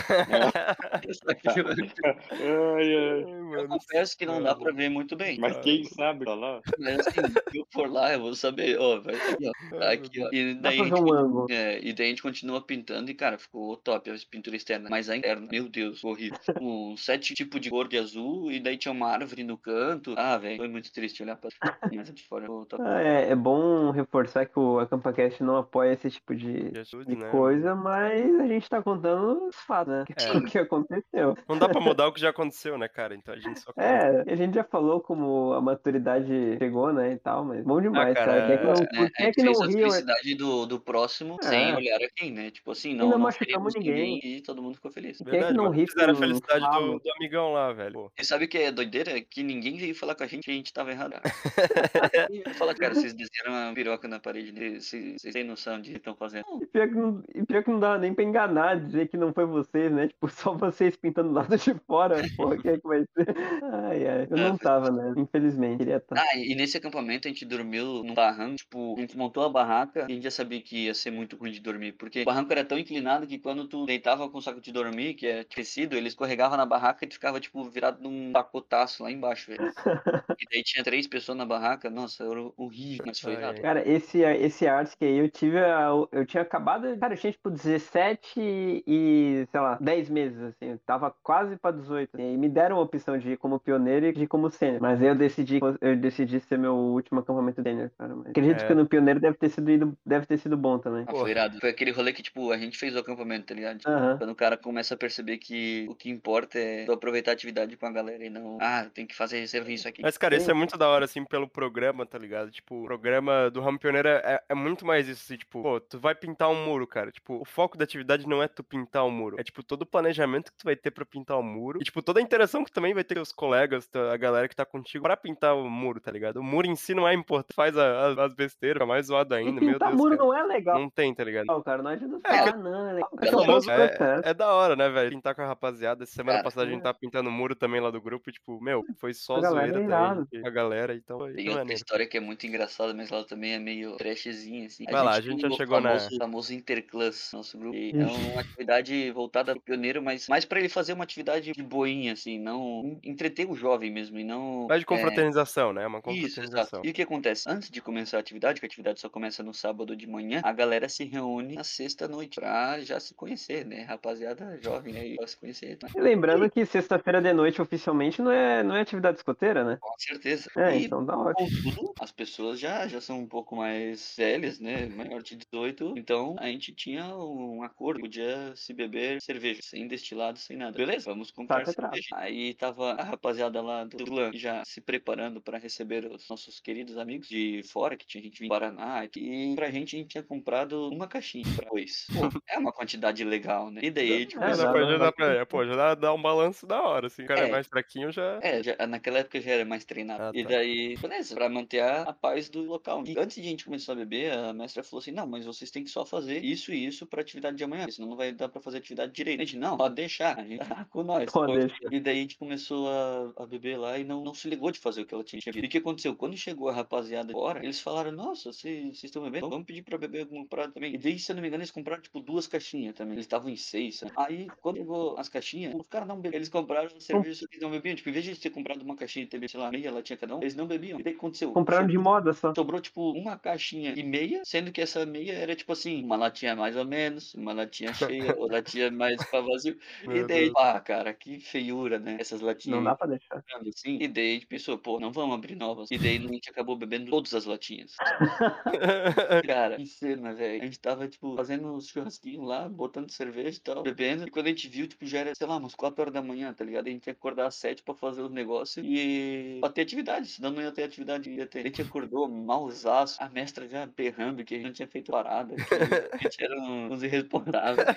Eu mano. confesso que não dá pra ver muito bem. Mas quem sabe tá lá? Mas assim, se eu for lá, eu vou saber, ó, vai aqui, ó. Aqui, ó. E Dá daí, pra a ver um ângulo. é, e daí a gente continua pintando e, cara, ficou top a pintura externa. Mas a interna, meu Deus, horrível. Um sete tipos de cor de azul e daí tinha uma árvore no canto. Ah, velho, foi muito triste olhar pra mas de fora. ficou top. Ah, é, é bom reforçar que o AcampaCast não apoia esse tipo de, ajuda, de né? coisa, mas a gente tá contando os fatos, né? É. O que aconteceu. Não dá pra mudar o que já aconteceu, né, cara? Então a gente só. É, a gente já falou como a maturidade chegou, né, e tal, mas bom demais, cara, cara. Quem é que não, é gente que não fez a riu? felicidade do, do próximo É. sem olhar a quem, né? Tipo assim, não, não não machucamos ferimos ninguém. e todo mundo ficou feliz. Quem é que Verdade, não ri Fizeram a felicidade do, do amigão lá, velho. Pô. E sabe o que é doideira? Que ninguém veio falar com a gente que a gente tava errado. E fala, cara, vocês desenharam uma piroca na parede, né? vocês, vocês têm noção de que estão fazendo. E pior, que não, e pior que não dava nem pra enganar, dizer que não foi vocês, né? Tipo, só vocês pintando do lado de fora. Porra, quem é que vai ser? Ai, ai. Eu não tava, né? Infelizmente. Queria estar. Ah, e nesse acampamento a gente dormiu num barranco, tipo, a gente montou a barraca a gente já sabia que ia ser muito ruim de dormir, porque o barranco era tão inclinado que quando tu deitava com o saco de dormir, que é tecido, ele escorregava na barraca e tu ficava, tipo, virado num pacotaço lá embaixo, velho. e daí tinha três pessoas na barraca, nossa, era horrível, mas foi nada. Cara, esse, esse Arctic aí, eu tive. a- Eu tinha acabado. Cara, eu tinha tipo 17 e, sei lá, 10 meses, assim. Eu tava quase pra 18. E me deram a opção de ir como pioneiro e de ir como sênior. Mas eu decidi, eu decidi ser meu último acampamento sênior, cara. Mas acredito É. que no pioneiro deve ter sido, ido- deve ter sido bom também. Ah, foi irado. Foi aquele rolê que, tipo, a gente fez o acampamento, tá ligado? Aham. Quando o cara começa a perceber que o que importa é tu aproveitar a atividade com a galera e não, ah, tem que fazer serviço aqui. Mas, cara, isso é muito da hora, assim, pelo programa, tá ligado? Tipo, o programa do Ramo Pioneiro é, é muito mais isso, assim, tipo, pô, tu vai pintar um muro, cara. Tipo, o foco da atividade não é tu pintar um muro. É, tipo, todo o planejamento que tu vai ter pra pintar o muro. E, tipo, toda a interação que também vai ter com os colegas, a galera que tá contigo pra pintar o muro, tá ligado? O muro em si não é importante. Faz a- a- as besteiras, mais zoado E ainda, meu pintar Deus, muro cara. não é legal, Não tem, tá ligado? cara. Não adianta É, falar, que- não, é legal. Pelo É processo. é, é da hora, né, velho? Pintar com a rapaziada. Essa semana Cara, passada a gente é. tava pintando o muro também lá do grupo. E, tipo, meu, foi só A galera zoeira é também. A galera, então Tem outra maneiro. história que é muito engraçada, mas ela também é meio trashzinha, assim. Vai lá, a gente já o chegou na- famoso, famoso Interclass, nosso grupo. E é uma atividade voltada pro pioneiro, mas mais pra ele fazer uma atividade de boinha, assim, não entreter o jovem mesmo, e não... Mais de é, confraternização, né? Uma Isso, confraternização. exato. E o que acontece? Antes de começar a atividade, que a atividade só começa no sábado de manhã, a galera se reúne na sexta-noite pra já se conhecer, né? Rapaziada jovem aí, pra se conhecer? E lembrando que sexta-feira de noite oficialmente não é, não é atividade escoteira, né? Com certeza. É, E então dá ótimo. As pessoas já, já são um pouco mais velhas, né? Maior de 18. Então a gente tinha um acordo, podia se beber cerveja, sem destilado, sem nada. Beleza, vamos comprar Tá cerveja. Aí tava a rapaziada lá do clã já se preparando para receber os nossos queridos amigos de fora, que tinha gente vindo do Paraná. E pra gente, a gente tinha comprado uma caixinha pra dois. Pô, é uma quantidade legal, né? E daí a gente É, dá pra, já dá pra- pô, já dá, dá um balanço da hora, assim. O cara é, É. mais fraquinho já. É, já, naquela época já era mais treinado. Ah, E tá. daí, beleza, pra manter a, a paz do local. E antes de a gente começar a beber, a mestra falou assim: não, mas vocês têm que só fazer isso e isso pra atividade de amanhã, senão não vai dar pra fazer atividade direito. A gente, não, pode deixar, a gente tá com nós. Pode. E daí a gente começou a, a beber lá e não, não se ligou de fazer o que ela tinha. E o que aconteceu? Quando chegou a rapaziada fora, eles falaram: nossa, vocês vocês estão bebendo? Vamos pedir pra beber alguma parada também. E daí, se eu não me engano, eles compraram tipo duas caixinhas também. Eles estavam em seis. sabe? Aí, quando chegou as caixinhas, os caras não beberam. Eles compraram cerveja eles não bebiam. Tipo, em vez de ter comprado uma caixinha e ter, sei lá, meia latinha cada um, eles não bebiam. E daí o que aconteceu? Compraram de moda só. Sobrou, tipo, uma caixinha e meia, sendo que essa meia era, tipo assim, uma latinha mais ou menos, uma latinha cheia, ou latinha mais pra vazio. e daí, ah, cara, que feiura, né? Essas latinhas Não dá pra deixar. assim. E daí a gente pensou, pô, não vamos abrir novas. E daí a gente acabou bebendo todas as latinhas. Cara, que cena, velho. A gente tava, tipo, fazendo uns churrasquinhos lá, botando cerveja e tal, bebendo. E quando a gente viu, tipo, já era, sei lá, umas 4 horas da manhã, tá ligado? A gente tinha que acordar às 7 pra fazer os negócios e pra ter atividade, senão não ia ter atividade. Ia ter. A gente acordou malzaço, a mestra já berrando que a gente não tinha feito parada, que a gente era um- uns irresponsáveis.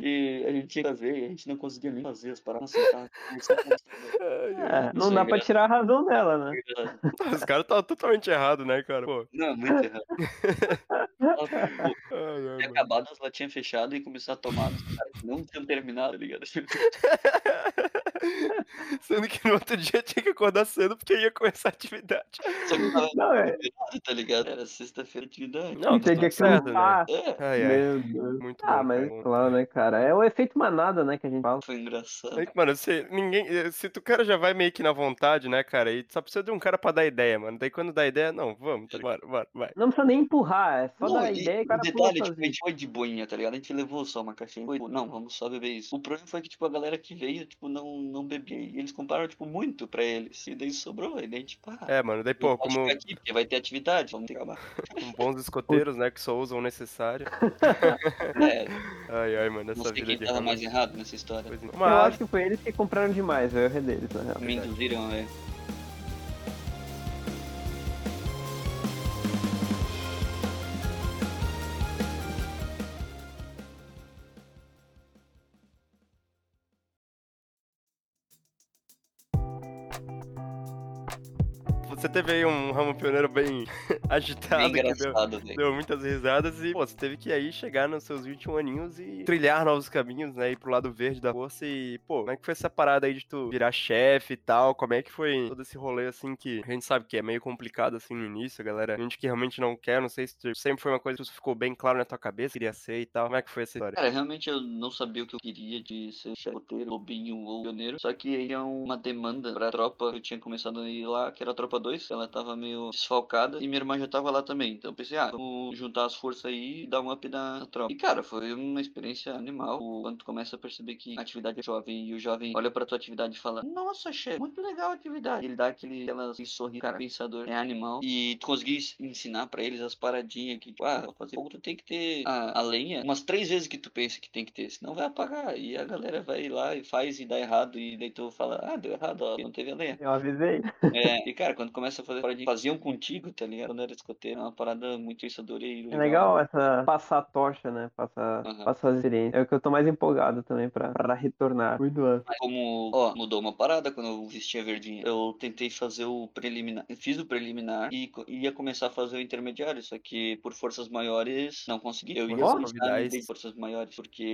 E a gente tinha que fazer, e a gente não conseguia nem fazer as paradas. Nossa, tava É, não dá é pra tirar a razão dela, né? Os caras tá totalmente errado, né, cara? Pô. Não, muito errado. Nossa, pô, Ai, ai, acabado, as latinhas fechadas e começar a tomar. Os caras não tinham terminado, ligado? Sendo que no outro dia tinha que acordar cedo porque ia começar a atividade. Só que tava Não, é. tá ligado? Era sexta-feira de atividade. Não, tem que certo, né? É, Ai, ai. Meu Deus. Muito Ah, bom, mas cara. claro, né, cara? É o efeito manada, né, que a gente fala. foi engraçado. Aí, Mano, se ninguém. eh, Se tu cara já vai meio que na vontade, né, cara? E só precisa de um cara pra dar ideia, mano. Daí quando dá ideia, não, vamos, tá? Bora, bora, vai. Não precisa nem empurrar, é só Não, dar e ideia e o o cara tipo, a gente foi de boinha, tá ligado? A gente levou só uma caixinha. Foi, tipo, não, vamos só beber isso. O problema foi que, tipo, a galera que veio, tipo, não, não bebia. E eles compraram, tipo, muito pra eles. E daí sobrou. E daí, tipo, ah, É, mano, daí, não pô, como ficar aqui, porque vai ter atividade. Vamos acabar. como bons escoteiros, né, que só usam o necessário. É, Ai, ai, mano, não essa sei vida quem tava mais errado nessa história. Não. Eu Mas, acho que foi eles que compraram demais, o erro é deles, na real. Me induziram, velho. Teve um ramo pioneiro bem agitado, Bem que deu, engraçado, velho. deu muitas risadas e, pô, você teve que aí chegar nos seus 21 aninhos e trilhar novos caminhos, né, ir pro lado verde da força e, pô, como é que foi essa parada aí de tu virar chefe e tal, como é que foi todo esse rolê, assim, que a gente sabe que é meio complicado, assim, no início, a galera, gente que realmente não quer, não sei se tu- sempre foi uma coisa que ficou bem claro na tua cabeça, queria ser e tal, como é que foi essa história? Cara, realmente eu não sabia o que eu queria de ser chefoteiro, lobinho ou pioneiro. Só que aí é uma demanda pra tropa. Eu tinha começado a ir lá, que era a tropa 2. Ela tava meio desfalcada e minha irmã já tava lá também. Então eu pensei, ah, vamos juntar as forças aí e dar um up na, tropa. E cara, foi uma experiência animal. Quando tu começa a perceber que a atividade é jovem e o jovem olha pra tua atividade e fala: Nossa, chefe, muito legal a atividade. Ele dá aquele, aquela, sorriso, cara, pensador, é animal. E tu conseguir ensinar pra eles as paradinhas que, tipo, ah, fazer fogo tu tem que ter a, a lenha umas três vezes que tu pensa que tem que ter, senão vai apagar. E a galera vai lá e faz e dá errado. E daí tu fala, ah, deu errado, ó, não teve a lenha. Eu avisei. É, e cara, quando começa a fazer paradinha, faziam contigo, tá ligado? Quando era escoteiro, é uma parada muito pensadora e É legal essa passar a tocha, né? Passar, Aham. passar as experiências. É o que eu tô mais empolgado também pra, pra retornar. Muito. Mas como, ó, mudou uma parada quando eu vestia verdinha. Eu tentei fazer o preliminar. Eu fiz o preliminar e ia começar a fazer o intermediário. Só que por forças maiores não consegui. Eu ia em forças maiores. Porque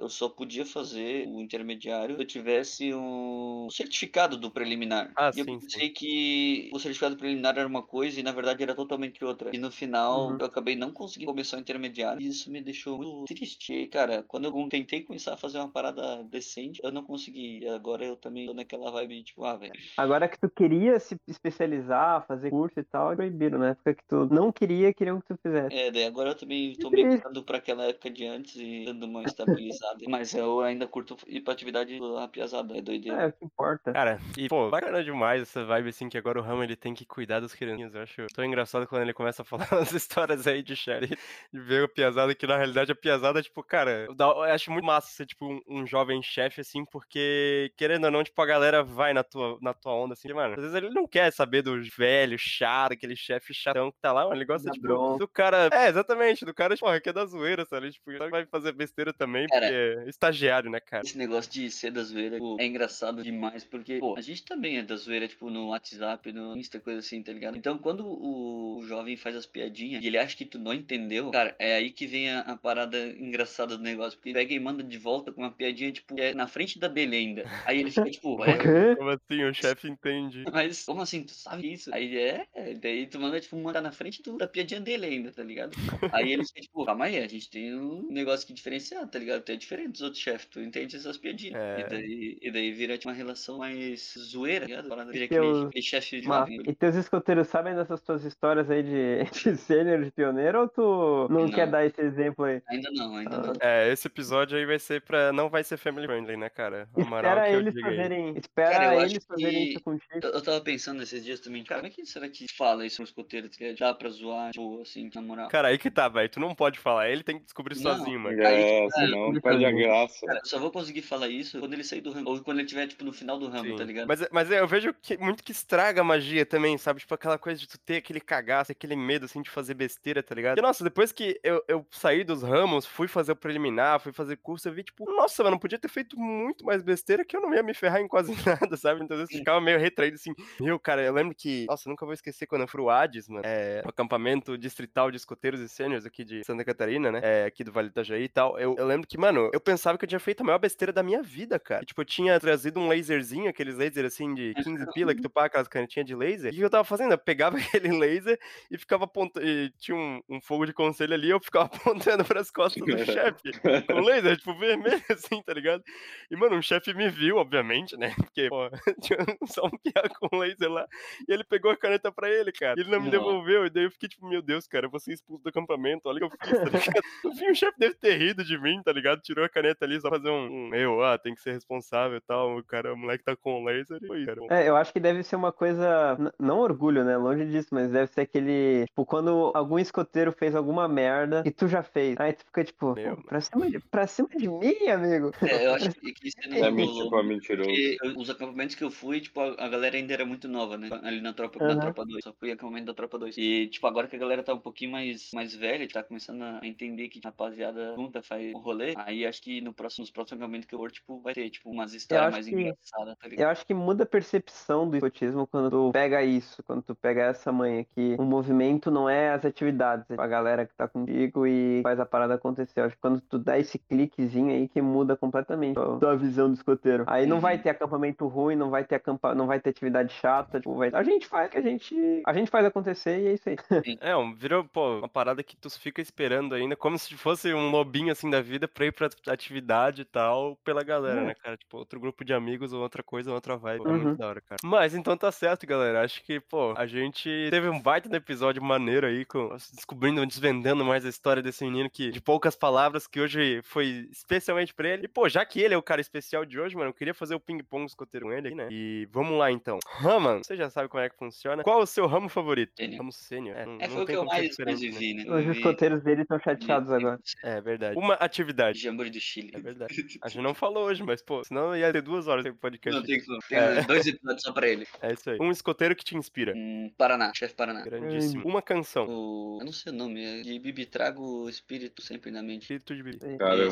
eu só podia fazer o intermediário se eu tivesse um certificado do preliminar. Ah, e eu sim, pensei que o certificado preliminar era uma coisa e na verdade era totalmente outra. E no final Uhum. eu acabei não conseguindo começar o intermediário. E isso me deixou muito triste. E, cara, quando eu tentei começar a fazer uma parada decente, eu não consegui. E agora eu também tô naquela vibe, tipo, ah, velho. Agora que tu queria se especializar, fazer curso e tal, proibiram, né? Porque que tu não queria, queriam que tu fizesse. É, daí agora eu também tô migrando pra aquela época de antes e dando uma estabilizada. Mas eu ainda curto ir pra atividade rapiazada, é doideira. É, o que importa. Cara, e pô, bacana demais essa vibe assim que agora o Ramo ele tem que cuidar das crianças. Eu acho tão engraçado quando ele começa a falar as histórias aí de Sherry, de ver o Piazada, que na realidade a Piazada, tipo, cara, eu, acho muito massa ser, tipo, um, um jovem chefe, assim, porque, querendo ou não, tipo, a galera vai na tua, na tua onda, assim, mano, às vezes ele não quer saber do velho, chato, aquele chefe chatão que tá lá, mano, ele gosta, Da tipo, bronca. do cara, é, exatamente, do cara, tipo, que é da zoeira, sabe, tipo, ele vai fazer besteira também, Cara, porque é estagiário, né, cara? Esse negócio de ser da zoeira tipo, é engraçado demais, porque, pô, a gente também é da zoeira, tipo, no WhatsApp, no Insta, coisa assim, tá ligado? Então, quando o, o jovem faz as piadinhas e ele acha que tu não entendeu, cara, é aí que vem a, a parada engraçada do negócio, porque ele pega e manda de volta com uma piadinha, tipo, é na frente da Belenda. Aí ele fica, tipo, é? Como assim, o chefe entende? mas como assim, tu sabe isso? Aí é, daí tu manda, tipo, mandar na frente do, da piadinha dele ainda, tá ligado? Aí ele fica, tipo, calma aí, a gente tem um negócio que diferenciar, tá ligado? Tu é diferente dos outros chefes, tu entende essas piadinhas. É. E, daí, e daí vira tipo, uma relação mais zoeira, tá ligado? Vira que aquele, aquele chefe Mas, jovem. Teus escoteiros sabem dessas tuas histórias aí de, de sênior, de pioneiro, ou tu não, Não. quer dar esse exemplo aí? Ainda não, ainda não. É, esse episódio aí vai ser pra. Não vai ser family friendly, né, cara? A moral Espera que eu eles fazerem, espera Cara, eles fazerem que- isso contigo. Eu, eu tava pensando esses dias também, cara, como é que será que fala isso no escoteiro? tá ligado? Dá pra zoar, tipo, assim, na moral. Cara, aí que tá, velho. Tu não pode falar. Ele tem que descobrir Não. sozinho, mano. É, Aí, senão cara, perde a graça. Cara, eu só vou conseguir falar isso quando ele sair do ramo, ou quando ele tiver, tipo, no final do ramo, Sim. tá ligado? Mas, mas é, eu vejo que muito que estraga a magia também, sabe? Tipo, aquela coisa de tu ter aquele cagaço, aquele medo, assim, de fazer besteira, tá ligado? E, nossa, depois que eu, eu saí dos ramos, fui fazer o preliminar, fui fazer curso, eu vi, tipo, nossa, mano, podia ter feito muito mais besteira que eu não ia me ferrar em quase nada, sabe? Então, Sim. ficava meio retraído, assim. Meu, cara, eu lembro que, nossa, eu nunca vou esquecer quando eu fui pro Hades, mano, é, o acampamento distrital de escoteiros e sêniors aqui de Santa Catarina, né? É, aqui do Vale do Itajaí e tal. Eu, eu lembro que, mano, eu pensava que eu tinha feito a maior besteira da minha vida, cara. E, tipo, eu tinha trazido um laserzinho, aqueles lasers assim de 15 pila que tu paga aquelas canetinhas de laser. O que eu tava fazendo? Eu pegava aquele laser e ficava apontando. E tinha um, um fogo de conselho ali, eu ficava apontando pras costas do chefe. Com laser, tipo, vermelho, assim, tá ligado? E, mano, um chefe me viu, obviamente, né? Porque, pô, tinha só um piá com laser lá. E ele pegou a caneta pra ele, cara. E ele não me Nossa. devolveu. E daí eu fiquei tipo, meu Deus, cara, eu vou ser expulso do acampamento. Olha o que eu fiz, tá ligado? No fim, o chefe deve ter rido de mim, tá ligado? Tirou a caneta ali só pra fazer um, um eu, ah, tem que ser responsável e tal. O cara, o moleque tá com laser e foi, cara. É, eu acho que deve ser uma coisa, não orgulho, né? Longe disso, mas deve ser aquele, tipo, quando algum escoteiro fez alguma merda e tu já fez. Aí tu fica tipo, Meu, "Pô, pra cima de, pra cima de mim, amigo. É, eu acho que que isso não É rolou, mentira, mentiroso. Os acampamentos que eu fui, tipo, a, a galera ainda era muito nova, né? Ali na tropa, na tropa 2. Só fui acampamento da tropa 2. E, tipo, agora que a galera tá um pouquinho mais, mais velha, tá começando a entender que a rapaziada junta, faz um rolê, aí acho que no próximo, nos próximos acampamentos que eu for, tipo, vai ter, tipo, umas histórias mais que- engraçadas, tá ligado? Eu acho que muda a percepção do escotismo quando tu pega isso, quando tu pega essa manha que o movimento não é as atividades, é a galera que tá contigo e faz a parada acontecer. Eu acho que quando tu dá esse cliquezinho aí que muda completamente a tua visão do escoteiro. Aí não vai Uhum. ter acampamento ruim, não vai ter acampa... não vai ter atividade chata, tipo, vai... a gente faz que a gente a gente faz acontecer e é isso aí. É, um, virou, pô, uma parada que tu fica esperando ainda, como se fosse um lobinho assim da vida pra ir pra atividade e tal, pela galera, É. né, cara? Tipo, outro grupo de amigos ou outra coisa, outra vibe. É Uhum. muito da hora, cara. Mas então tá certo, galera. Acho que, pô, a gente teve um baita no episódio maneiro aí, com, descobrindo, desvendando mais a história desse menino que, de poucas palavras, que hoje foi especialmente pra ele. E, pô, já que ele é o cara especial de hoje, mano, eu queria fazer o ping-pong escoteiro com ele aí, né? E vamos lá então. Raman, você já sabe como é que funciona. Qual o seu ramo favorito? Sênior. Ramo sênior. É, não, É, foi o que tem eu mais, mais né? vivi, né? Os escoteiros dele estão chateados agora. É verdade. Uma atividade. Jamboree do Chile. É verdade. A gente não falou hoje, mas, pô, senão ia ter duas horas de podcast. Não tem. Tem É. dois episódios só pra ele. É isso aí. Um escoteiro que te inspira. Hum, Paraná, chefe Paraná. Grandíssimo. Uma canção. O... Eu não sei o nome, é de Bibi trago o espírito sempre na mente. Espírito de Bibi. Cara,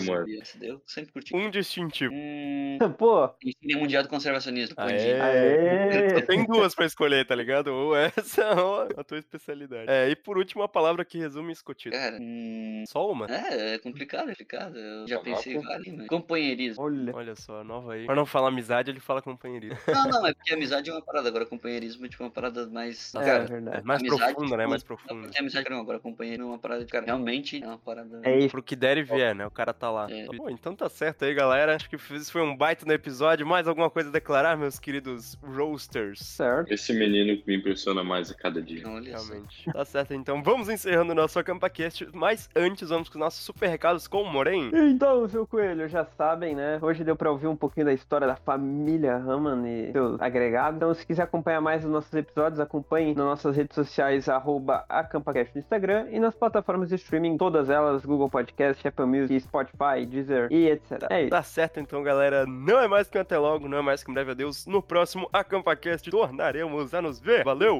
Eu sempre curti. Um distintivo. Hum, Pô, Ensino Mundial do Conservacionismo. Aê. Aê! Tem duas pra escolher, tá ligado? Ou essa ou a tua especialidade. É, e por último, a palavra que resume escotismo. Cara, hum, Só uma? é, é complicado, é complicado. Eu já Tá pensei várias, mas... Companheirismo. Olha. Olha só, nova aí. Pra não falar amizade, ele fala companheirismo. Não, não, é porque amizade é uma parada, agora companheirismo é tipo uma parada mais. É, cara, verdade. É mais amizade, profunda, né? Mais Não, profunda. porque amizade não, agora companheirismo é uma parada, cara, realmente é uma parada. É isso. Pro que der e vier, né? O cara tá lá. É. Pô, então tá certo aí, galera. Acho que isso foi um baita no episódio. Mais alguma coisa a declarar, meus queridos roasters? Certo. Esse menino que me impressiona mais a cada dia. Olha só. Realmente. Tá certo, então vamos encerrando o nosso AcampaCast. Mas antes, vamos com os nossos super recados com o Moren. Então, seu coelho, já sabem, né? Hoje deu pra ouvir um pouquinho da história da família Haman e seus agregados. Então, se quiser acompanhar mais os nossos episódios, acompanhe nas nossas redes sociais arroba AcampaCast no Instagram e nas plataformas de streaming, todas elas, Google Podcast, Apple Music, Spotify, Deezer e etc. É isso. Tá certo então, galera. Não é mais que um até logo, não é mais que um breve adeus. No próximo AcampaCast tornaremos a nos ver. Valeu!